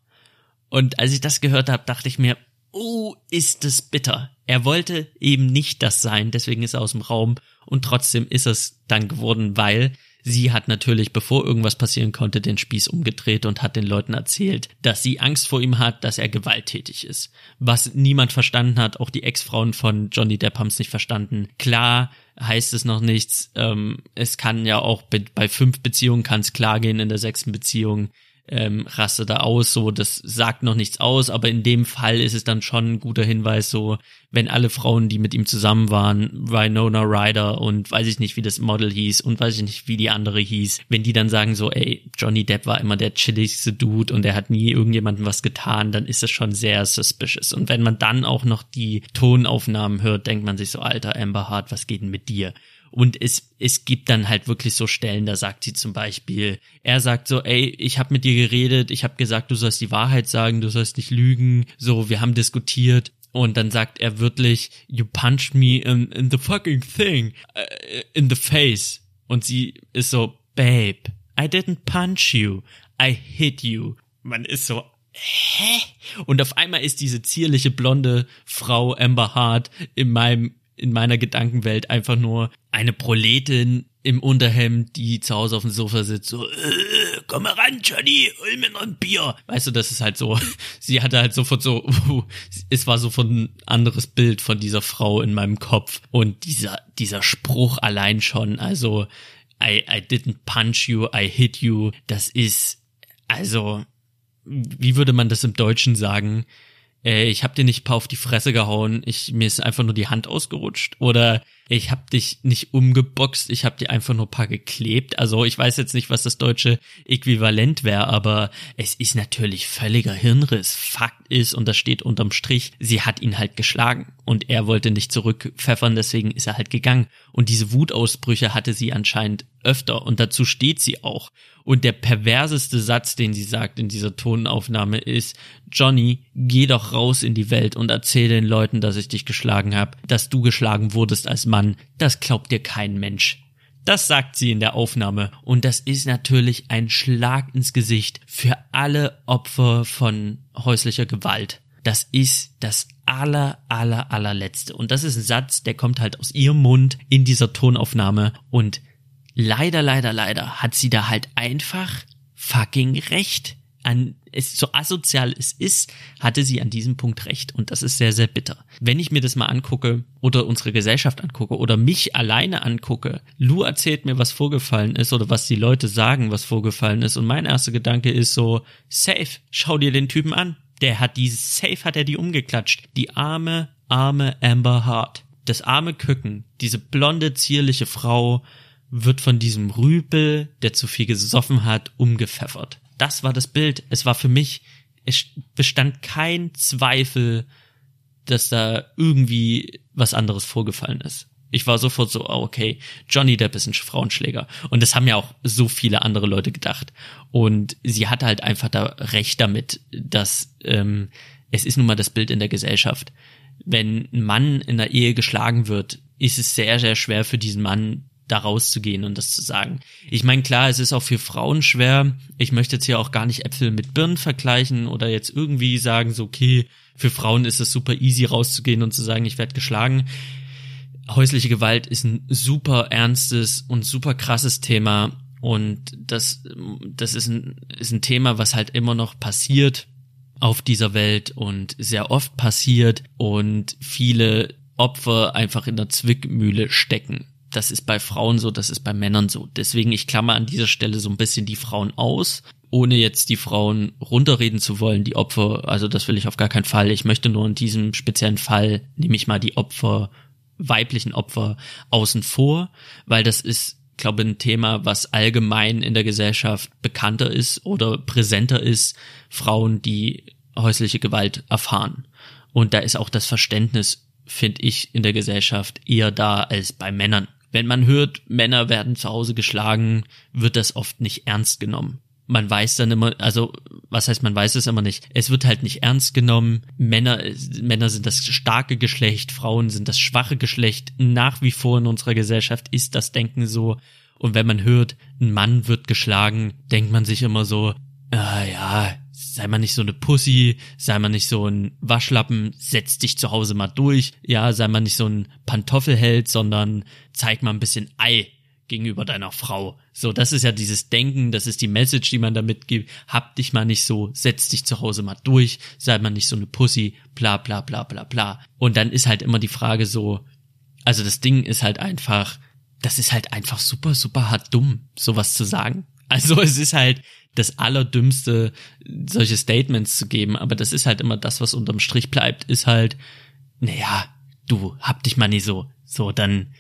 Und als ich das gehört habe, dachte ich mir, oh, ist es bitter. Er wollte eben nicht das sein, deswegen ist er aus dem Raum und trotzdem ist es dann geworden, weil sie hat natürlich, bevor irgendwas passieren konnte, den Spieß umgedreht und hat den Leuten erzählt, dass sie Angst vor ihm hat, dass er gewalttätig ist. Was niemand verstanden hat, auch die Ex-Frauen von Johnny Depp haben es nicht verstanden. Klar heißt es noch nichts. Ähm, es kann ja auch bei fünf Beziehungen kann es klar gehen, in der sechsten Beziehung ähm, raste da aus, so, das sagt noch nichts aus, aber in dem Fall ist es dann schon ein guter Hinweis, so, wenn alle Frauen, die mit ihm zusammen waren, Winona Ryder und weiß ich nicht, wie das Model hieß und weiß ich nicht, wie die andere hieß, wenn die dann sagen so, ey, Johnny Depp war immer der chilligste Dude und er hat nie irgendjemandem was getan, dann ist das schon sehr suspicious. Und wenn man dann auch noch die Tonaufnahmen hört, denkt man sich so, alter Amber Hart, was geht denn mit dir? Und es, es gibt dann halt wirklich so Stellen, da sagt sie zum Beispiel, er sagt so, ey, ich habe mit dir geredet, ich habe gesagt, du sollst die Wahrheit sagen, du sollst nicht lügen, so, wir haben diskutiert. Und dann sagt er wirklich, you punched me in, in the fucking thing, uh, in the face. Und sie ist so, babe, I didn't punch you, I hit you. Man ist so, hä? Und auf einmal ist diese zierliche blonde Frau Amber Hart in meinem in meiner Gedankenwelt einfach nur eine Proletin im Unterhemd, die zu Hause auf dem Sofa sitzt, so, äh, komm mal ran, Johnny, hol mir noch ein Bier. Weißt du, das ist halt so, sie hatte halt sofort so, es war so von ein anderes Bild von dieser Frau in meinem Kopf. Und dieser, dieser Spruch allein schon, also, I, I didn't punch you, I hit you, das ist, also, wie würde man das im Deutschen sagen? Äh, ich hab dir nicht auf die Fresse gehauen, ich mir ist einfach nur die Hand ausgerutscht. Oder ich hab dich nicht umgeboxt, ich hab dir einfach nur ein paar geklebt. Also ich weiß jetzt nicht, was das deutsche Äquivalent wäre, aber es ist natürlich völliger Hirnriss. Fakt ist, und das steht unterm Strich, sie hat ihn halt geschlagen und er wollte nicht zurückpfeffern, deswegen ist er halt gegangen. Und diese Wutausbrüche hatte sie anscheinend öfter und dazu steht sie auch. Und der perverseste Satz, den sie sagt in dieser Tonaufnahme ist, Johnny, geh doch raus in die Welt und erzähl den Leuten, dass ich dich geschlagen habe, dass du geschlagen wurdest als Mann. Das glaubt dir kein Mensch. Das sagt sie in der Aufnahme und das ist natürlich ein Schlag ins Gesicht für alle Opfer von häuslicher Gewalt. Das ist das aller, aller, allerletzte. Und das ist ein Satz, der kommt halt aus ihrem Mund in dieser Tonaufnahme und leider, leider, leider hat sie da halt einfach fucking recht. An, es, so asozial es ist, hatte sie an diesem Punkt recht. Und das ist sehr, sehr bitter. Wenn ich mir das mal angucke oder unsere Gesellschaft angucke oder mich alleine angucke, Lou erzählt mir, was vorgefallen ist oder was die Leute sagen, was vorgefallen ist. Und mein erster Gedanke ist so, safe, schau dir den Typen an. Der hat die, safe hat er die umgeklatscht. Die arme, arme Amber Hart. Das arme Küken, diese blonde, zierliche Frau, wird von diesem Rüpel, der zu viel gesoffen hat, umgepfeffert. Das war das Bild. Es war für mich, es bestand kein Zweifel, dass da irgendwie was anderes vorgefallen ist. Ich war sofort so, oh, okay, Johnny Depp ist ein Frauenschläger. Und das haben ja auch so viele andere Leute gedacht. Und sie hatte halt einfach da recht damit, dass ähm, es ist nun mal das Bild in der Gesellschaft. Wenn ein Mann in der Ehe geschlagen wird, ist es sehr, sehr schwer für diesen Mann, da rauszugehen und das zu sagen. Ich meine, klar, es ist auch für Frauen schwer. Ich möchte jetzt hier auch gar nicht Äpfel mit Birnen vergleichen oder jetzt irgendwie sagen, so, okay, für Frauen ist es super easy rauszugehen und zu sagen, ich werde geschlagen. Häusliche Gewalt ist ein super ernstes und super krasses Thema und das, das ist ein, ist ein Thema, was halt immer noch passiert auf dieser Welt und sehr oft passiert und viele Opfer einfach in der Zwickmühle stecken das ist bei Frauen so, das ist bei Männern so. Deswegen, ich klammer an dieser Stelle so ein bisschen die Frauen aus, ohne jetzt die Frauen runterreden zu wollen, die Opfer, also das will ich auf gar keinen Fall. Ich möchte nur in diesem speziellen Fall, nehme ich mal die Opfer, weiblichen Opfer außen vor, weil das ist, glaube ich, ein Thema, was allgemein in der Gesellschaft bekannter ist oder präsenter ist, Frauen, die häusliche Gewalt erfahren. Und da ist auch das Verständnis finde ich, in der Gesellschaft eher da als bei Männern. Wenn man hört, Männer werden zu Hause geschlagen, wird das oft nicht ernst genommen. Man weiß dann immer, also was heißt, man weiß es immer nicht. Es wird halt nicht ernst genommen. Männer, Männer sind das starke Geschlecht, Frauen sind das schwache Geschlecht. Nach wie vor in unserer Gesellschaft ist das Denken so. Und wenn man hört, ein Mann wird geschlagen, denkt man sich immer so, ah ja, sei mal nicht so eine Pussy, sei mal nicht so ein Waschlappen, setz dich zu Hause mal durch, ja, sei mal nicht so ein Pantoffelheld, sondern zeig mal ein bisschen Ei gegenüber deiner Frau. So, das ist ja dieses Denken, das ist die Message, die man da mitgibt. Hab dich mal nicht so, setz dich zu Hause mal durch, sei mal nicht so eine Pussy, bla bla bla bla bla. Und dann ist halt immer die Frage so, also das Ding ist halt einfach, das ist halt einfach super, super hart dumm, sowas zu sagen. Also es ist halt, das Allerdümmste, solche Statements zu geben, aber das ist halt immer das, was unterm Strich bleibt, ist halt, naja, du, hab dich mal nicht so, so, dann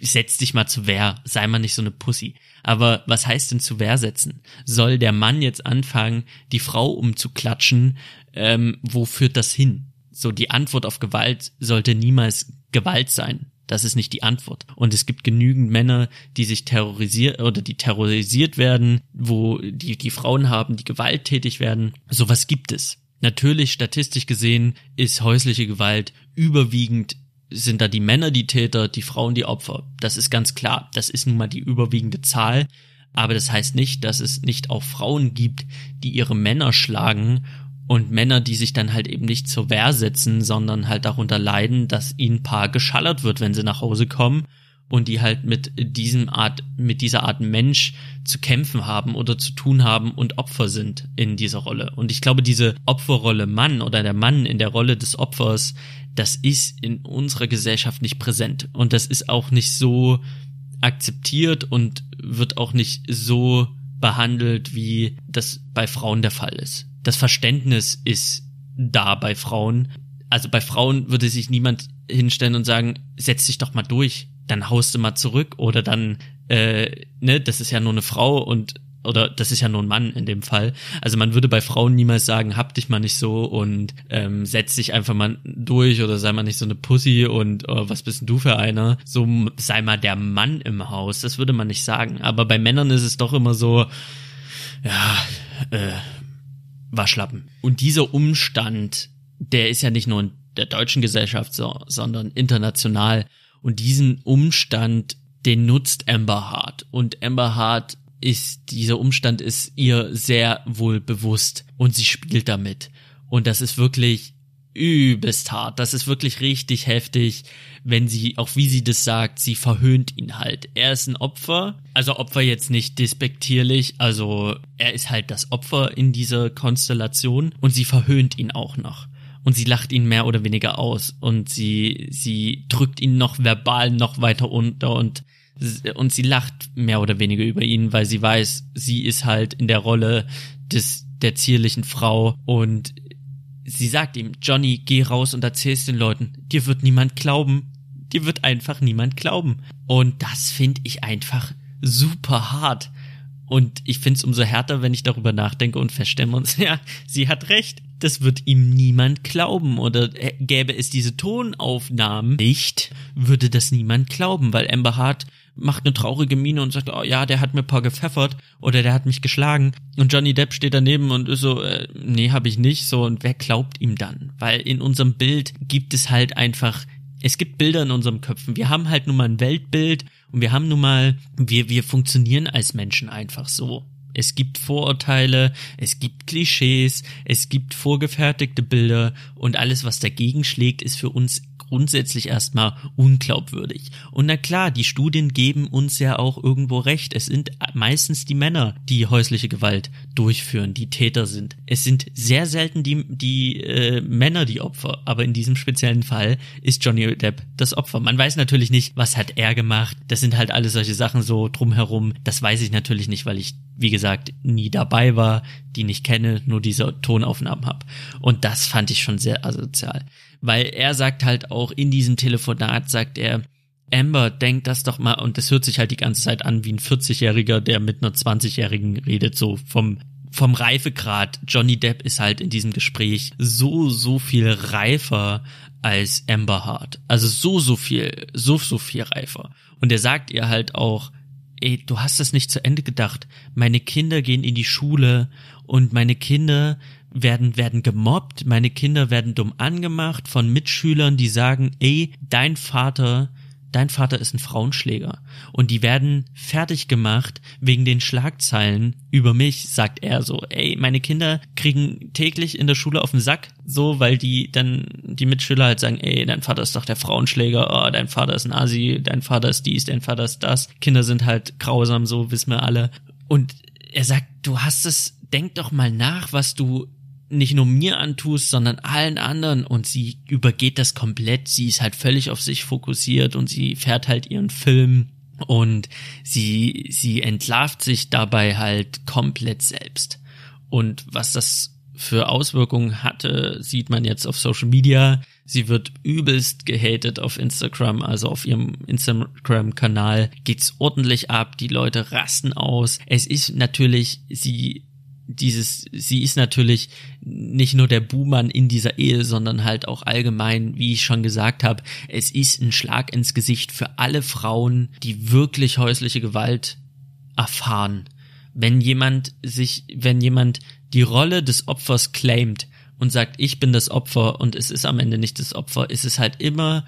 setz dich mal zu Wehr, sei mal nicht so eine Pussy. Aber was heißt denn zu Wehr setzen? Soll der Mann jetzt anfangen, die Frau umzuklatschen? Ähm, wo führt das hin? So, die Antwort auf Gewalt sollte niemals Gewalt sein. Das ist nicht die Antwort. Und es gibt genügend Männer, die sich terrorisiert oder die terrorisiert werden, wo die, die Frauen haben, die gewalttätig werden. Sowas gibt es. Natürlich, statistisch gesehen, ist häusliche Gewalt überwiegend sind da die Männer die Täter, die Frauen die Opfer. Das ist ganz klar. Das ist nun mal die überwiegende Zahl. Aber das heißt nicht, dass es nicht auch Frauen gibt, die ihre Männer schlagen und Männer, die sich dann halt eben nicht zur Wehr setzen, sondern halt darunter leiden, dass ihnen Paar geschallert wird, wenn sie nach Hause kommen und die halt mit diesem Art, mit dieser Art Mensch zu kämpfen haben oder zu tun haben und Opfer sind in dieser Rolle. Und ich glaube, diese Opferrolle Mann oder der Mann in der Rolle des Opfers, das ist in unserer Gesellschaft nicht präsent. Und das ist auch nicht so akzeptiert und wird auch nicht so behandelt, wie das bei Frauen der Fall ist das Verständnis ist da bei Frauen. Also bei Frauen würde sich niemand hinstellen und sagen, setz dich doch mal durch, dann haust du mal zurück oder dann, äh, ne, das ist ja nur eine Frau und oder das ist ja nur ein Mann in dem Fall. Also man würde bei Frauen niemals sagen, hab dich mal nicht so und ähm, setz dich einfach mal durch oder sei mal nicht so eine Pussy und oh, was bist denn du für einer? So sei mal der Mann im Haus. Das würde man nicht sagen. Aber bei Männern ist es doch immer so, ja, äh, Waschlappen. Und dieser Umstand, der ist ja nicht nur in der deutschen Gesellschaft so, sondern international. Und diesen Umstand, den nutzt Amber Hart. Und Amber Hart ist, dieser Umstand ist ihr sehr wohl bewusst und sie spielt damit. Und das ist wirklich übelst hart. Das ist wirklich richtig heftig, wenn sie, auch wie sie das sagt, sie verhöhnt ihn halt. Er ist ein Opfer, also Opfer jetzt nicht despektierlich, also er ist halt das Opfer in dieser Konstellation und sie verhöhnt ihn auch noch. Und sie lacht ihn mehr oder weniger aus und sie, sie drückt ihn noch verbal noch weiter unter und und sie lacht mehr oder weniger über ihn, weil sie weiß, sie ist halt in der Rolle des der zierlichen Frau und sie sagt ihm, Johnny, geh raus und erzähl's den Leuten. Dir wird niemand glauben. Dir wird einfach niemand glauben. Und das finde ich einfach super hart. Und ich finde es umso härter, wenn ich darüber nachdenke und feststelle uns, ja, sie hat recht. Das wird ihm niemand glauben. Oder gäbe es diese Tonaufnahmen nicht, würde das niemand glauben, weil Amber Hart macht eine traurige Miene und sagt, oh ja, der hat mir ein paar gepfeffert oder der hat mich geschlagen. Und Johnny Depp steht daneben und ist so, äh, nee, hab ich nicht. So, und wer glaubt ihm dann? Weil in unserem Bild gibt es halt einfach, es gibt Bilder in unserem Köpfen. Wir haben halt nun mal ein Weltbild und wir haben nun mal, wir, wir funktionieren als Menschen einfach so. Es gibt Vorurteile, es gibt Klischees, es gibt vorgefertigte Bilder und alles, was dagegen schlägt, ist für uns grundsätzlich erstmal unglaubwürdig. Und na klar, die Studien geben uns ja auch irgendwo recht. Es sind meistens die Männer, die häusliche Gewalt durchführen, die Täter sind. Es sind sehr selten die, die äh, Männer die Opfer, aber in diesem speziellen Fall ist Johnny Depp das Opfer. Man weiß natürlich nicht, was hat er gemacht. Das sind halt alle solche Sachen so drumherum. Das weiß ich natürlich nicht, weil ich wie gesagt, nie dabei war, die nicht kenne, nur diese Tonaufnahmen habe. Und das fand ich schon sehr asozial weil er sagt halt auch in diesem Telefonat, sagt er, Amber, denk das doch mal, und das hört sich halt die ganze Zeit an wie ein 40-Jähriger, der mit einer 20-Jährigen redet, so vom, vom Reifegrad. Johnny Depp ist halt in diesem Gespräch so, so viel reifer als Amber Hart. Also so, so viel, so, so viel reifer. Und er sagt ihr halt auch, ey, du hast das nicht zu Ende gedacht. Meine Kinder gehen in die Schule und meine Kinder werden, werden gemobbt, meine Kinder werden dumm angemacht von Mitschülern, die sagen, ey, dein Vater, dein Vater ist ein Frauenschläger. Und die werden fertig gemacht wegen den Schlagzeilen über mich, sagt er so, ey, meine Kinder kriegen täglich in der Schule auf den Sack, so, weil die dann, die Mitschüler halt sagen, ey, dein Vater ist doch der Frauenschläger, oh, dein Vater ist ein Asi, dein Vater ist dies, dein Vater ist das. Kinder sind halt grausam, so wissen wir alle. Und er sagt, du hast es, denk doch mal nach, was du nicht nur mir antust, sondern allen anderen und sie übergeht das komplett. Sie ist halt völlig auf sich fokussiert und sie fährt halt ihren Film und sie, sie entlarvt sich dabei halt komplett selbst. Und was das für Auswirkungen hatte, sieht man jetzt auf Social Media. Sie wird übelst gehatet auf Instagram, also auf ihrem Instagram-Kanal geht's ordentlich ab, die Leute rasten aus. Es ist natürlich, sie dieses, sie ist natürlich nicht nur der Buhmann in dieser Ehe, sondern halt auch allgemein, wie ich schon gesagt habe, es ist ein Schlag ins Gesicht für alle Frauen, die wirklich häusliche Gewalt erfahren. Wenn jemand sich, wenn jemand die Rolle des Opfers claimt und sagt, ich bin das Opfer und es ist am Ende nicht das Opfer, ist es halt immer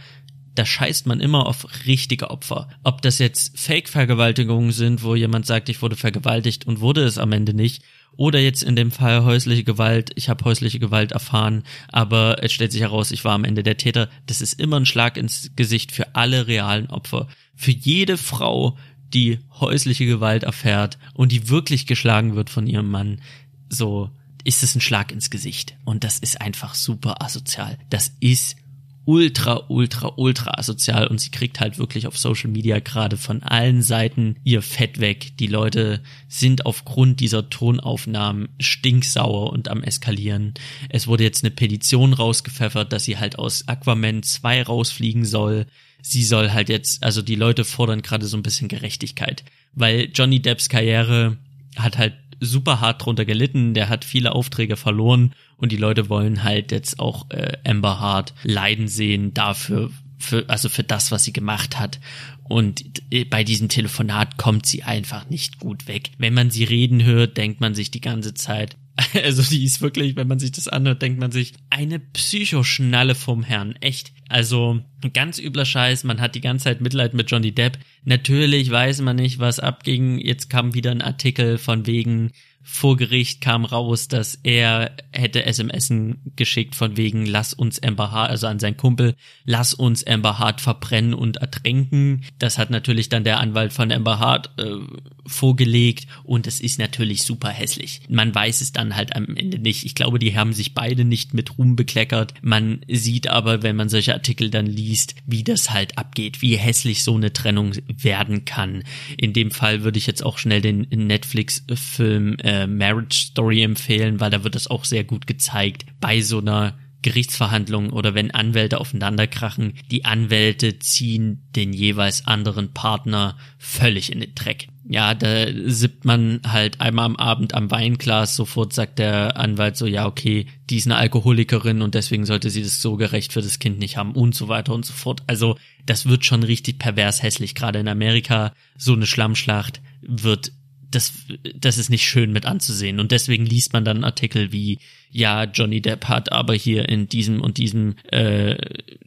da scheißt man immer auf richtige Opfer. Ob das jetzt Fake-Vergewaltigungen sind, wo jemand sagt, ich wurde vergewaltigt und wurde es am Ende nicht, oder jetzt in dem Fall häusliche Gewalt, ich habe häusliche Gewalt erfahren, aber es stellt sich heraus, ich war am Ende der Täter. Das ist immer ein Schlag ins Gesicht für alle realen Opfer. Für jede Frau, die häusliche Gewalt erfährt und die wirklich geschlagen wird von ihrem Mann, so ist es ein Schlag ins Gesicht. Und das ist einfach super asozial. Das ist ultra, ultra, ultra asozial und sie kriegt halt wirklich auf Social Media gerade von allen Seiten ihr Fett weg. Die Leute sind aufgrund dieser Tonaufnahmen stinksauer und am eskalieren. Es wurde jetzt eine Petition rausgepfeffert, dass sie halt aus Aquaman 2 rausfliegen soll. Sie soll halt jetzt, also die Leute fordern gerade so ein bisschen Gerechtigkeit, weil Johnny Depps Karriere hat halt super hart drunter gelitten, der hat viele Aufträge verloren und die Leute wollen halt jetzt auch äh, Amber Hart leiden sehen dafür, für, also für das, was sie gemacht hat. Und äh, bei diesem Telefonat kommt sie einfach nicht gut weg. Wenn man sie reden hört, denkt man sich die ganze Zeit, also die ist wirklich, wenn man sich das anhört, denkt man sich, eine Psychoschnalle vom Herrn. Echt. Also ganz übler Scheiß, man hat die ganze Zeit Mitleid mit Johnny Depp. Natürlich weiß man nicht, was abging. Jetzt kam wieder ein Artikel von wegen, vor Gericht kam raus, dass er hätte SMS geschickt von wegen, lass uns Amber Hart, also an seinen Kumpel, lass uns Amber Hart verbrennen und ertränken. Das hat natürlich dann der Anwalt von Amber Hart äh, vorgelegt und es ist natürlich super hässlich. Man weiß es dann halt am Ende nicht. Ich glaube, die haben sich beide nicht mit Ruhm bekleckert. Man sieht aber, wenn man solche Artikel dann liest, wie das halt abgeht, wie hässlich so eine Trennung werden kann. In dem Fall würde ich jetzt auch schnell den Netflix-Film äh, äh, Marriage Story empfehlen, weil da wird das auch sehr gut gezeigt. Bei so einer Gerichtsverhandlung oder wenn Anwälte aufeinanderkrachen, die Anwälte ziehen den jeweils anderen Partner völlig in den Dreck. Ja, da sippt man halt einmal am Abend am Weinglas, sofort sagt der Anwalt so, ja, okay, die ist eine Alkoholikerin und deswegen sollte sie das so gerecht für das Kind nicht haben und so weiter und so fort. Also, das wird schon richtig pervers hässlich, gerade in Amerika. So eine Schlammschlacht wird das, das ist nicht schön mit anzusehen. Und deswegen liest man dann Artikel wie, ja, Johnny Depp hat aber hier in diesem und diesem äh,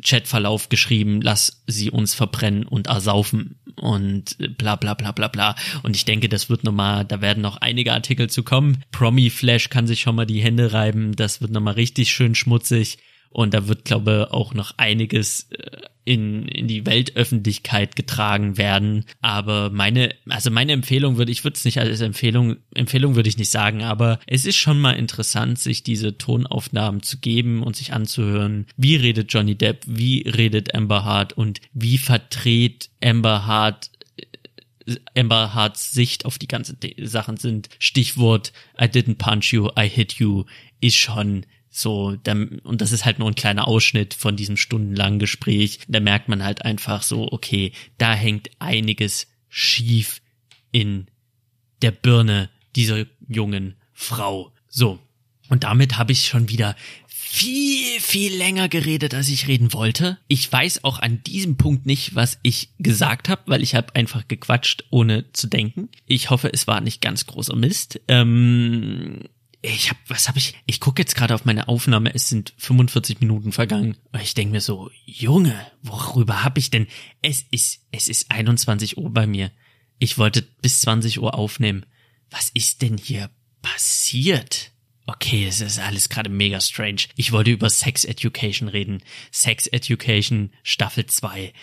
Chatverlauf geschrieben, lass sie uns verbrennen und ersaufen und bla bla bla bla bla. Und ich denke, das wird nochmal, da werden noch einige Artikel zu kommen. Promi Flash kann sich schon mal die Hände reiben, das wird nochmal richtig schön schmutzig. Und da wird, glaube auch noch einiges äh, in, in die Weltöffentlichkeit getragen werden. Aber meine, also meine Empfehlung würde, ich würde es nicht als Empfehlung, Empfehlung würde ich nicht sagen, aber es ist schon mal interessant, sich diese Tonaufnahmen zu geben und sich anzuhören. Wie redet Johnny Depp? Wie redet Amber Hart? Und wie verdreht Amber Hart äh, Amber Harts Sicht auf die ganzen Sachen sind. Stichwort I didn't punch you, I hit you ist schon so, dann, und das ist halt nur ein kleiner Ausschnitt von diesem stundenlangen Gespräch. Da merkt man halt einfach so, okay, da hängt einiges schief in der Birne dieser jungen Frau. So. Und damit habe ich schon wieder viel, viel länger geredet, als ich reden wollte. Ich weiß auch an diesem Punkt nicht, was ich gesagt habe, weil ich habe einfach gequatscht, ohne zu denken. Ich hoffe, es war nicht ganz großer Mist. Ähm, ich habe, was habe ich? Ich gucke jetzt gerade auf meine Aufnahme. Es sind 45 Minuten vergangen. Ich denke mir so, Junge, worüber habe ich denn? Es ist, es ist 21 Uhr bei mir. Ich wollte bis 20 Uhr aufnehmen. Was ist denn hier passiert? Okay, es ist alles gerade mega strange. Ich wollte über Sex Education reden. Sex Education Staffel 2.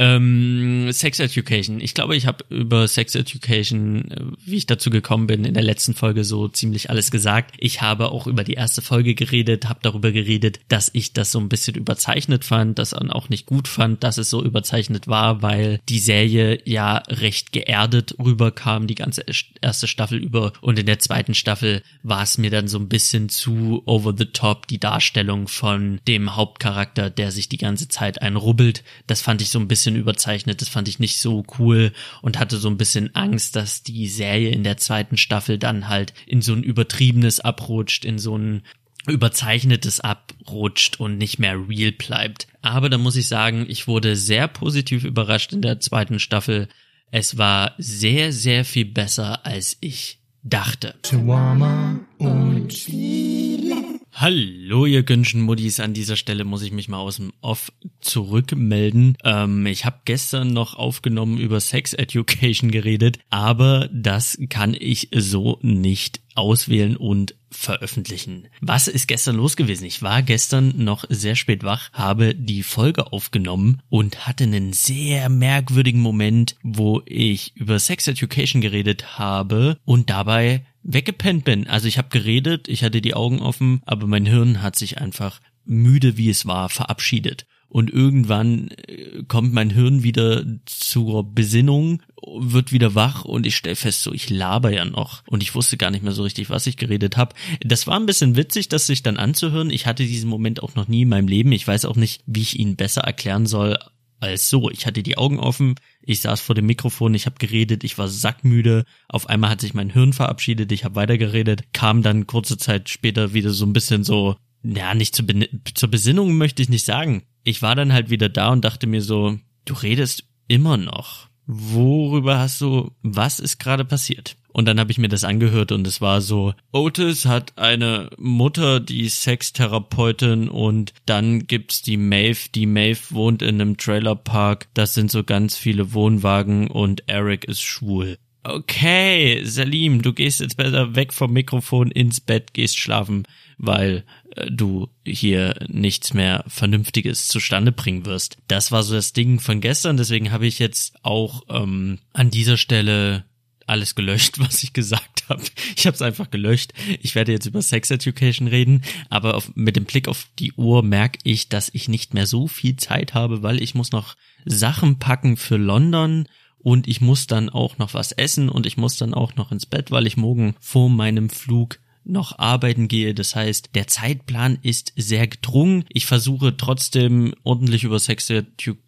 Ähm, Sex Education. Ich glaube, ich habe über Sex Education, äh, wie ich dazu gekommen bin, in der letzten Folge so ziemlich alles gesagt. Ich habe auch über die erste Folge geredet, habe darüber geredet, dass ich das so ein bisschen überzeichnet fand, das auch nicht gut fand, dass es so überzeichnet war, weil die Serie ja recht geerdet rüberkam, die ganze erste Staffel über. Und in der zweiten Staffel war es mir dann so ein bisschen zu over the top, die Darstellung von dem Hauptcharakter, der sich die ganze Zeit einrubbelt. Das fand ich so ein bisschen bisschen überzeichnet. Das fand ich nicht so cool und hatte so ein bisschen Angst, dass die Serie in der zweiten Staffel dann halt in so ein übertriebenes abrutscht, in so ein überzeichnetes abrutscht und nicht mehr real bleibt. Aber da muss ich sagen, ich wurde sehr positiv überrascht in der zweiten Staffel. Es war sehr, sehr viel besser, als ich dachte. Chihuahua und Spiele. Hallo, ihr Günschen Muddis. An dieser Stelle muss ich mich mal aus dem Off zurückmelden. Ähm, ich habe gestern noch aufgenommen über Sex Education geredet, aber das kann ich so nicht auswählen und veröffentlichen. Was ist gestern los gewesen? Ich war gestern noch sehr spät wach, habe die Folge aufgenommen und hatte einen sehr merkwürdigen Moment, wo ich über Sex Education geredet habe und dabei weggepennt bin. Also ich habe geredet, ich hatte die Augen offen, aber mein Hirn hat sich einfach müde wie es war verabschiedet. und irgendwann äh, kommt mein Hirn wieder zur Besinnung, wird wieder wach und ich stell fest, so ich laber ja noch und ich wusste gar nicht mehr so richtig, was ich geredet habe. Das war ein bisschen witzig, das sich dann anzuhören. Ich hatte diesen Moment auch noch nie in meinem Leben. Ich weiß auch nicht, wie ich ihn besser erklären soll als so. Ich hatte die Augen offen, ich saß vor dem Mikrofon, ich habe geredet, ich war sackmüde. Auf einmal hat sich mein Hirn verabschiedet, ich habe weitergeredet, kam dann kurze Zeit später wieder so ein bisschen so, ja, nicht zur, Be zur Besinnung möchte ich nicht sagen. Ich war dann halt wieder da und dachte mir so, du redest immer noch. Worüber hast du, was ist gerade passiert? Und dann habe ich mir das angehört und es war so, Otis hat eine Mutter, die Sextherapeutin und dann gibt's die Maeve, die Maeve wohnt in einem Trailerpark, das sind so ganz viele Wohnwagen und Eric ist schwul. Okay, Salim, du gehst jetzt besser weg vom Mikrofon ins Bett, gehst schlafen, weil äh, du hier nichts mehr Vernünftiges zustande bringen wirst. Das war so das Ding von gestern, deswegen habe ich jetzt auch ähm, an dieser Stelle alles gelöscht, was ich gesagt habe. Ich habe es einfach gelöscht. Ich werde jetzt über Sex Education reden, aber auf, mit dem Blick auf die Uhr merke ich, dass ich nicht mehr so viel Zeit habe, weil ich muss noch Sachen packen für London und ich muss dann auch noch was essen und ich muss dann auch noch ins Bett, weil ich morgen vor meinem Flug noch arbeiten gehe. Das heißt, der Zeitplan ist sehr gedrungen. Ich versuche trotzdem ordentlich über Sex Education,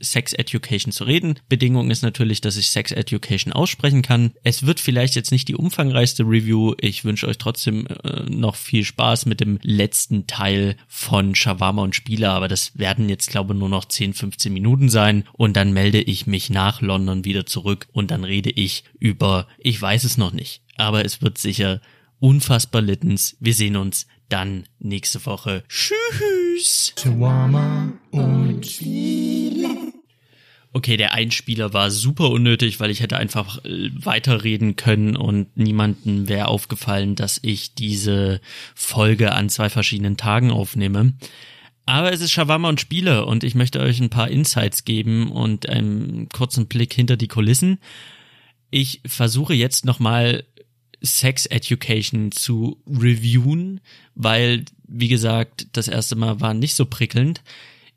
Sex Education zu reden. Bedingung ist natürlich, dass ich Sex Education aussprechen kann. Es wird vielleicht jetzt nicht die umfangreichste Review. Ich wünsche euch trotzdem äh, noch viel Spaß mit dem letzten Teil von Shawarma und Spieler, aber das werden jetzt glaube nur noch 10, 15 Minuten sein und dann melde ich mich nach London wieder zurück und dann rede ich über, ich weiß es noch nicht, aber es wird sicher unfassbar Littens. Wir sehen uns dann nächste Woche. Tschüss. Chihuahua und Spiele. Okay, der Einspieler war super unnötig, weil ich hätte einfach äh, weiterreden können und niemanden wäre aufgefallen, dass ich diese Folge an zwei verschiedenen Tagen aufnehme. Aber es ist Shawarma und Spiele und ich möchte euch ein paar Insights geben und einen kurzen Blick hinter die Kulissen. Ich versuche jetzt nochmal Sex Education zu reviewen, weil, wie gesagt, das erste Mal war nicht so prickelnd.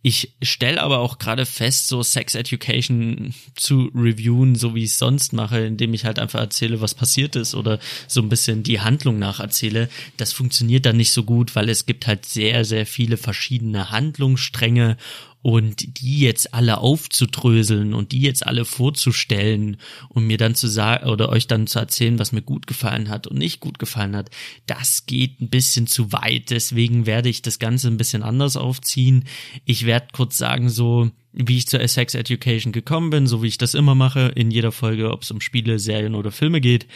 Ich stelle aber auch gerade fest, so Sex Education zu reviewen, so wie ich es sonst mache, indem ich halt einfach erzähle, was passiert ist oder so ein bisschen die Handlung nacherzähle. Das funktioniert dann nicht so gut, weil es gibt halt sehr, sehr viele verschiedene Handlungsstränge und die jetzt alle aufzudröseln und die jetzt alle vorzustellen und mir dann zu sagen oder euch dann zu erzählen, was mir gut gefallen hat und nicht gut gefallen hat, das geht ein bisschen zu weit. Deswegen werde ich das Ganze ein bisschen anders aufziehen. Ich werde kurz sagen so, wie ich zur Sex Education gekommen bin, so wie ich das immer mache in jeder Folge, ob es um Spiele, Serien oder Filme geht.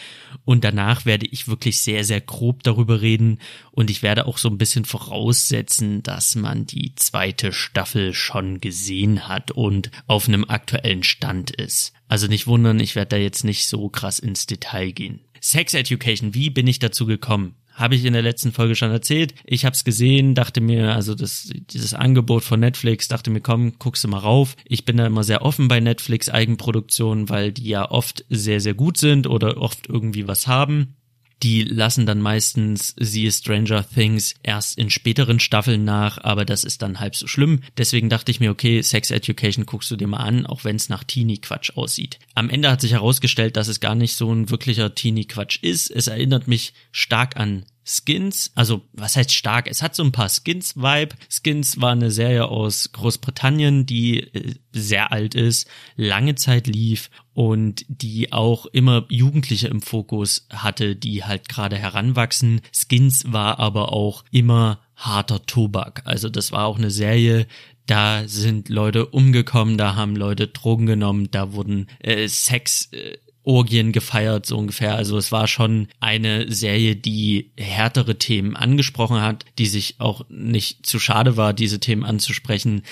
Und danach werde ich wirklich sehr, sehr grob darüber reden und ich werde auch so ein bisschen voraussetzen, dass man die zweite Staffel schon gesehen hat und auf einem aktuellen Stand ist. Also nicht wundern, ich werde da jetzt nicht so krass ins Detail gehen. Sex Education, wie bin ich dazu gekommen? Habe ich in der letzten Folge schon erzählt. Ich habe es gesehen, dachte mir, also das, dieses Angebot von Netflix, dachte mir, komm, guckst du mal rauf. Ich bin da immer sehr offen bei Netflix Eigenproduktionen, weil die ja oft sehr, sehr gut sind oder oft irgendwie was haben die lassen dann meistens sie Stranger Things erst in späteren Staffeln nach, aber das ist dann halb so schlimm. Deswegen dachte ich mir, okay, Sex Education guckst du dir mal an, auch wenn es nach Teenie-Quatsch aussieht. Am Ende hat sich herausgestellt, dass es gar nicht so ein wirklicher Teenie-Quatsch ist. Es erinnert mich stark an Skins, also was heißt stark? Es hat so ein paar Skins-Vibe. Skins war eine Serie aus Großbritannien, die äh, sehr alt ist, lange Zeit lief und die auch immer Jugendliche im Fokus hatte, die halt gerade heranwachsen. Skins war aber auch immer harter Tobak. Also das war auch eine Serie, da sind Leute umgekommen, da haben Leute Drogen genommen, da wurden äh, Sex äh, Orgien gefeiert, so ungefähr. Also es war schon eine Serie, die härtere Themen angesprochen hat, die sich auch nicht zu schade war, diese Themen anzusprechen.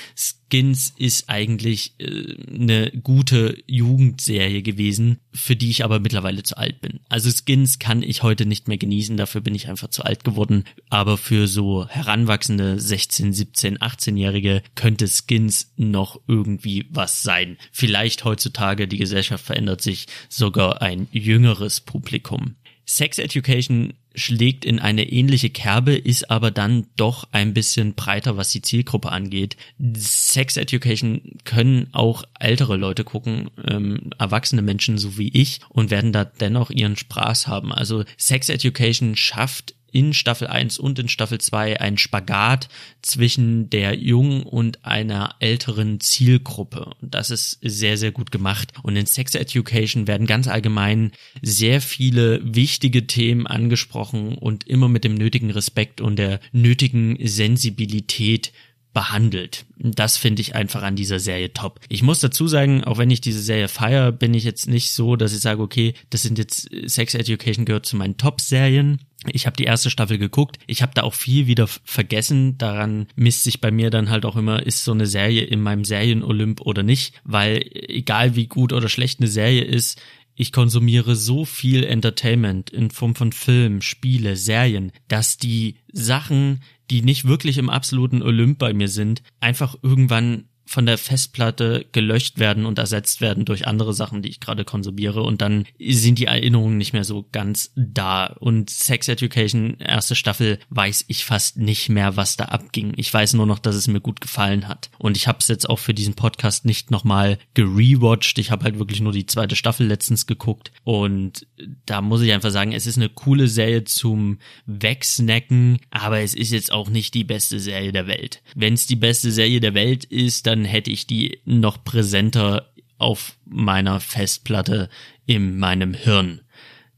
Skins ist eigentlich äh, eine gute Jugendserie gewesen, für die ich aber mittlerweile zu alt bin. Also Skins kann ich heute nicht mehr genießen, dafür bin ich einfach zu alt geworden. Aber für so heranwachsende 16, 17, 18-Jährige könnte Skins noch irgendwie was sein. Vielleicht heutzutage, die Gesellschaft verändert sich, sogar ein jüngeres Publikum. Sex Education schlägt in eine ähnliche Kerbe, ist aber dann doch ein bisschen breiter, was die Zielgruppe angeht. Sex Education können auch ältere Leute gucken, ähm, erwachsene Menschen so wie ich und werden da dennoch ihren Spaß haben. Also Sex Education schafft in Staffel 1 und in Staffel 2 ein Spagat zwischen der jungen und einer älteren Zielgruppe. Das ist sehr, sehr gut gemacht. Und in Sex Education werden ganz allgemein sehr viele wichtige Themen angesprochen und immer mit dem nötigen Respekt und der nötigen Sensibilität behandelt. Das finde ich einfach an dieser Serie top. Ich muss dazu sagen, auch wenn ich diese Serie feiere, bin ich jetzt nicht so, dass ich sage, okay, das sind jetzt Sex Education gehört zu meinen Top-Serien. Ich habe die erste Staffel geguckt. Ich habe da auch viel wieder vergessen. Daran misst sich bei mir dann halt auch immer, ist so eine Serie in meinem Serien-Olymp oder nicht. Weil egal wie gut oder schlecht eine Serie ist, ich konsumiere so viel Entertainment in Form von Film, Spiele, Serien, dass die Sachen, die nicht wirklich im absoluten Olymp bei mir sind, einfach irgendwann von der Festplatte gelöscht werden und ersetzt werden durch andere Sachen, die ich gerade konsumiere und dann sind die Erinnerungen nicht mehr so ganz da. Und Sex Education, erste Staffel, weiß ich fast nicht mehr, was da abging. Ich weiß nur noch, dass es mir gut gefallen hat. Und ich habe es jetzt auch für diesen Podcast nicht nochmal gerewatcht. Ich habe halt wirklich nur die zweite Staffel letztens geguckt. Und da muss ich einfach sagen, es ist eine coole Serie zum Wegsnacken, aber es ist jetzt auch nicht die beste Serie der Welt. Wenn es die beste Serie der Welt ist, dann dann hätte ich die noch präsenter auf meiner Festplatte in meinem Hirn.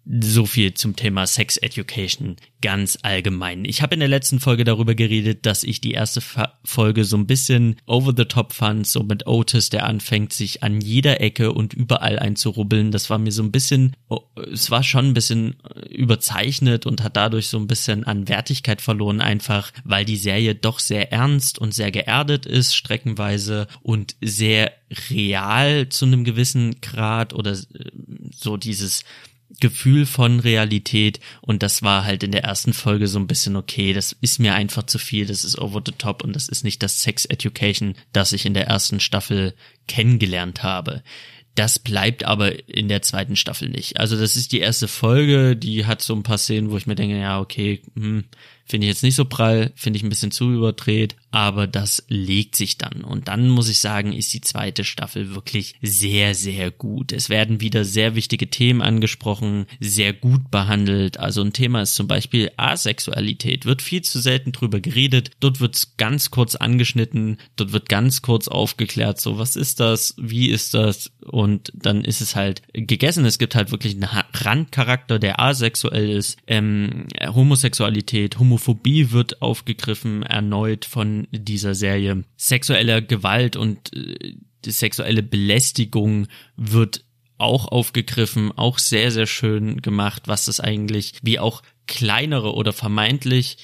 So viel zum Thema Sex Education ganz allgemein. Ich habe in der letzten Folge darüber geredet, dass ich die erste Folge so ein bisschen over the top fand, so mit Otis, der anfängt, sich an jeder Ecke und überall einzurubbeln. Das war mir so ein bisschen, oh, es war schon ein bisschen überzeichnet und hat dadurch so ein bisschen an Wertigkeit verloren, einfach weil die Serie doch sehr ernst und sehr geerdet ist, streckenweise und sehr real zu einem gewissen Grad oder äh, so dieses Gefühl von Realität und das war halt in der ersten Folge so ein bisschen okay, das ist mir einfach zu viel, das ist over the top und das ist nicht das Sex Education, das ich in der ersten Staffel kennengelernt habe. Das bleibt aber in der zweiten Staffel nicht. Also das ist die erste Folge, die hat so ein paar Szenen, wo ich mir denke, ja, okay, hm, Finde ich jetzt nicht so prall, finde ich ein bisschen zu überdreht, aber das legt sich dann. Und dann muss ich sagen, ist die zweite Staffel wirklich sehr, sehr gut. Es werden wieder sehr wichtige Themen angesprochen, sehr gut behandelt. Also ein Thema ist zum Beispiel Asexualität. Wird viel zu selten drüber geredet. Dort wird ganz kurz angeschnitten. Dort wird ganz kurz aufgeklärt, so was ist das, wie ist das? Und dann ist es halt gegessen. Es gibt halt wirklich einen Randcharakter, der asexuell ist. Ähm, Homosexualität, Homophobie Homophobie wird aufgegriffen erneut von dieser Serie. Sexuelle Gewalt und äh, sexuelle Belästigung wird auch aufgegriffen, auch sehr, sehr schön gemacht, was das eigentlich, wie auch kleinere oder vermeintlich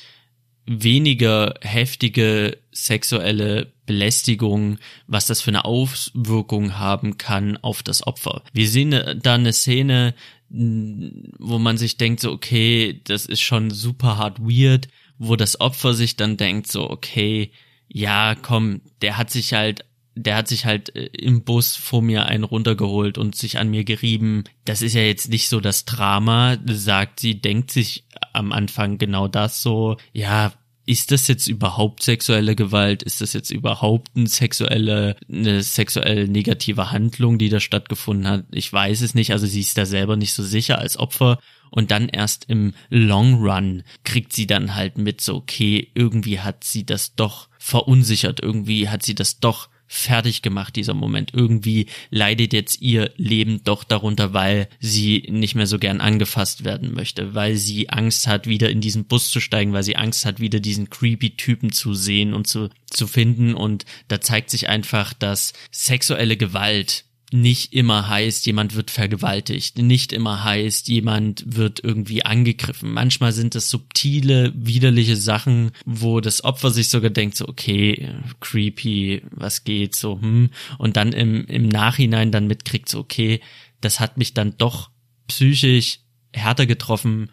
weniger heftige sexuelle Belästigung, was das für eine Auswirkung haben kann auf das Opfer. Wir sehen da eine Szene, wo man sich denkt, so, okay, das ist schon super hart weird, wo das Opfer sich dann denkt, so, okay, ja, komm, der hat sich halt, der hat sich halt äh, im Bus vor mir einen runtergeholt und sich an mir gerieben. Das ist ja jetzt nicht so das Drama, sagt sie, denkt sich am Anfang genau das so, ja, ist das jetzt überhaupt sexuelle Gewalt? Ist das jetzt überhaupt eine sexuelle, eine sexuell negative Handlung, die da stattgefunden hat? Ich weiß es nicht. Also sie ist da selber nicht so sicher als Opfer. Und dann erst im Long Run kriegt sie dann halt mit so, okay, irgendwie hat sie das doch verunsichert. Irgendwie hat sie das doch fertig gemacht, dieser Moment. Irgendwie leidet jetzt ihr Leben doch darunter, weil sie nicht mehr so gern angefasst werden möchte, weil sie Angst hat, wieder in diesen Bus zu steigen, weil sie Angst hat, wieder diesen creepy Typen zu sehen und zu, zu finden. Und da zeigt sich einfach, dass sexuelle Gewalt nicht immer heißt, jemand wird vergewaltigt, nicht immer heißt, jemand wird irgendwie angegriffen. Manchmal sind es subtile, widerliche Sachen, wo das Opfer sich sogar denkt, so, okay, creepy, was geht, so, hm, und dann im, im Nachhinein dann mitkriegt, so, okay, das hat mich dann doch psychisch härter getroffen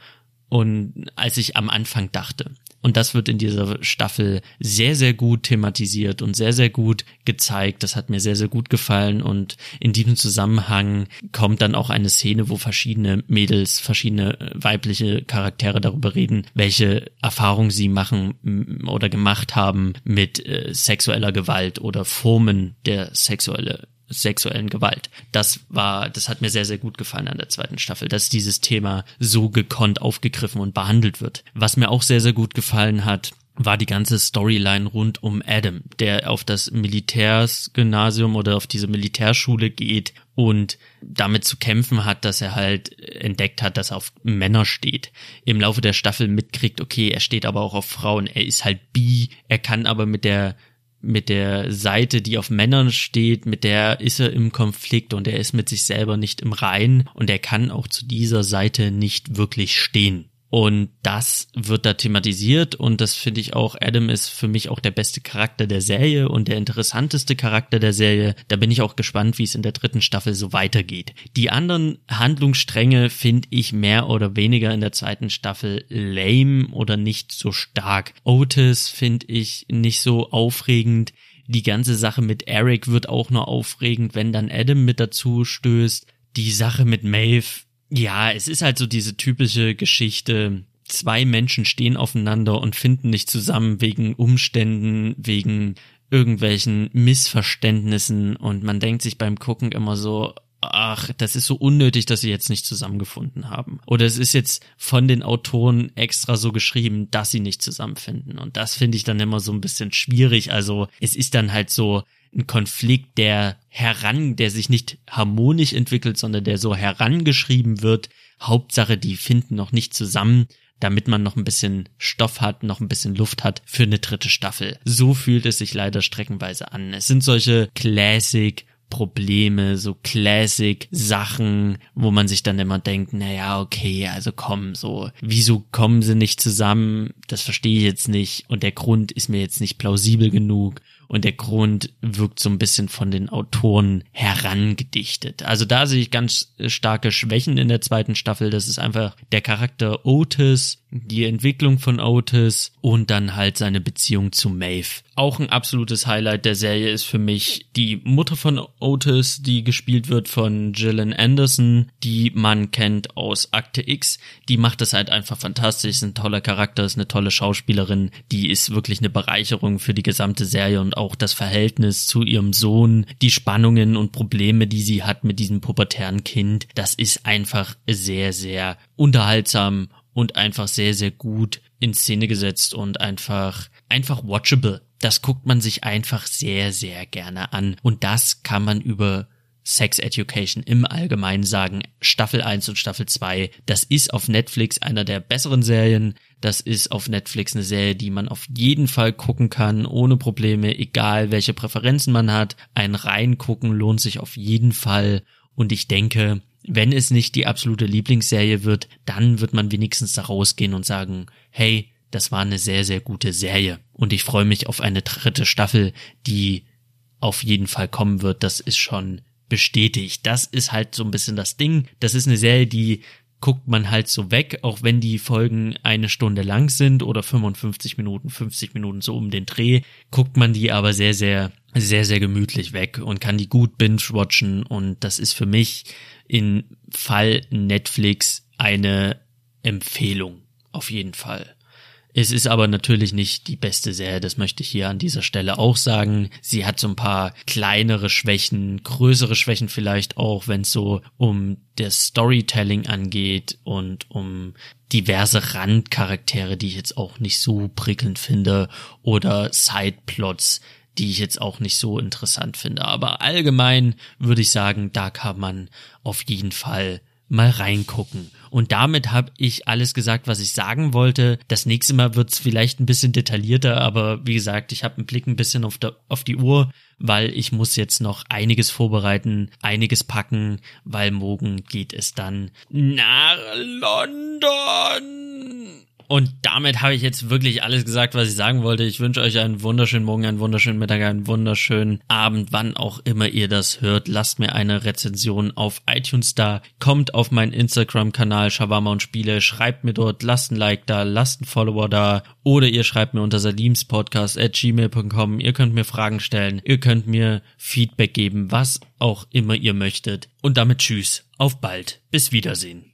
und als ich am Anfang dachte. Und das wird in dieser Staffel sehr, sehr gut thematisiert und sehr, sehr gut gezeigt. Das hat mir sehr, sehr gut gefallen. Und in diesem Zusammenhang kommt dann auch eine Szene, wo verschiedene Mädels, verschiedene äh, weibliche Charaktere darüber reden, welche Erfahrungen sie machen oder gemacht haben mit äh, sexueller Gewalt oder Formen der sexuelle sexuellen Gewalt. Das war, das hat mir sehr, sehr gut gefallen an der zweiten Staffel, dass dieses Thema so gekonnt aufgegriffen und behandelt wird. Was mir auch sehr, sehr gut gefallen hat, war die ganze Storyline rund um Adam, der auf das Militärsgymnasium oder auf diese Militärschule geht und damit zu kämpfen hat, dass er halt entdeckt hat, dass er auf Männer steht. Im Laufe der Staffel mitkriegt, okay, er steht aber auch auf Frauen, er ist halt bi, er kann aber mit der mit der Seite, die auf Männern steht, mit der ist er im Konflikt und er ist mit sich selber nicht im Rein und er kann auch zu dieser Seite nicht wirklich stehen. Und das wird da thematisiert und das finde ich auch, Adam ist für mich auch der beste Charakter der Serie und der interessanteste Charakter der Serie. Da bin ich auch gespannt, wie es in der dritten Staffel so weitergeht. Die anderen Handlungsstränge finde ich mehr oder weniger in der zweiten Staffel lame oder nicht so stark. Otis finde ich nicht so aufregend. Die ganze Sache mit Eric wird auch nur aufregend, wenn dann Adam mit dazu stößt. Die Sache mit Maeve ja, es ist halt so diese typische Geschichte. Zwei Menschen stehen aufeinander und finden nicht zusammen wegen Umständen, wegen irgendwelchen Missverständnissen und man denkt sich beim Gucken immer so, ach, das ist so unnötig, dass sie jetzt nicht zusammengefunden haben. Oder es ist jetzt von den Autoren extra so geschrieben, dass sie nicht zusammenfinden. Und das finde ich dann immer so ein bisschen schwierig. Also es ist dann halt so, ein Konflikt, der heran, der sich nicht harmonisch entwickelt, sondern der so herangeschrieben wird. Hauptsache, die finden noch nicht zusammen, damit man noch ein bisschen Stoff hat, noch ein bisschen Luft hat für eine dritte Staffel. So fühlt es sich leider streckenweise an. Es sind solche Classic Probleme, so Classic Sachen, wo man sich dann immer denkt, naja, okay, also komm, so, wieso kommen sie nicht zusammen? Das verstehe ich jetzt nicht und der Grund ist mir jetzt nicht plausibel genug und der Grund wirkt so ein bisschen von den Autoren herangedichtet. Also da sehe ich ganz starke Schwächen in der zweiten Staffel. Das ist einfach der Charakter Otis, die Entwicklung von Otis und dann halt seine Beziehung zu Maeve. Auch ein absolutes Highlight der Serie ist für mich die Mutter von Otis, die gespielt wird von Gillian Anderson, die man kennt aus Akte X. Die macht das halt einfach fantastisch, ist ein toller Charakter, ist eine tolle Schauspielerin, die ist wirklich eine Bereicherung für die gesamte Serie und auch das Verhältnis zu ihrem Sohn, die Spannungen und Probleme, die sie hat mit diesem pubertären Kind, das ist einfach sehr, sehr unterhaltsam und einfach sehr, sehr gut in Szene gesetzt und einfach, einfach watchable. Das guckt man sich einfach sehr, sehr gerne an. Und das kann man über Sex Education im Allgemeinen sagen. Staffel 1 und Staffel 2, das ist auf Netflix einer der besseren Serien. Das ist auf Netflix eine Serie, die man auf jeden Fall gucken kann, ohne Probleme, egal welche Präferenzen man hat. Ein Reingucken lohnt sich auf jeden Fall. Und ich denke, wenn es nicht die absolute Lieblingsserie wird, dann wird man wenigstens da rausgehen und sagen, hey, das war eine sehr, sehr gute Serie. Und ich freue mich auf eine dritte Staffel, die auf jeden Fall kommen wird. Das ist schon bestätigt. Das ist halt so ein bisschen das Ding. Das ist eine Serie, die guckt man halt so weg, auch wenn die Folgen eine Stunde lang sind oder 55 Minuten, 50 Minuten so um den Dreh, guckt man die aber sehr, sehr, sehr, sehr gemütlich weg und kann die gut binge-watchen und das ist für mich in Fall Netflix eine Empfehlung. Auf jeden Fall. Es ist aber natürlich nicht die beste Serie, das möchte ich hier an dieser Stelle auch sagen. Sie hat so ein paar kleinere Schwächen, größere Schwächen vielleicht auch, wenn es so um das Storytelling angeht und um diverse Randcharaktere, die ich jetzt auch nicht so prickelnd finde, oder Sideplots, die ich jetzt auch nicht so interessant finde. Aber allgemein würde ich sagen, da kann man auf jeden Fall mal reingucken. Und damit habe ich alles gesagt, was ich sagen wollte. Das nächste Mal wird's vielleicht ein bisschen detaillierter, aber wie gesagt, ich habe einen Blick ein bisschen auf, der, auf die Uhr, weil ich muss jetzt noch einiges vorbereiten, einiges packen, weil morgen geht es dann nach London. Und damit habe ich jetzt wirklich alles gesagt, was ich sagen wollte. Ich wünsche euch einen wunderschönen Morgen, einen wunderschönen Mittag, einen wunderschönen Abend, wann auch immer ihr das hört. Lasst mir eine Rezension auf iTunes da. Kommt auf meinen Instagram-Kanal Shawarma und Spiele. Schreibt mir dort, lasst ein Like da, lasst ein Follower da. Oder ihr schreibt mir unter salimspodcast at gmail.com. Ihr könnt mir Fragen stellen. Ihr könnt mir Feedback geben, was auch immer ihr möchtet. Und damit tschüss. Auf bald. Bis Wiedersehen.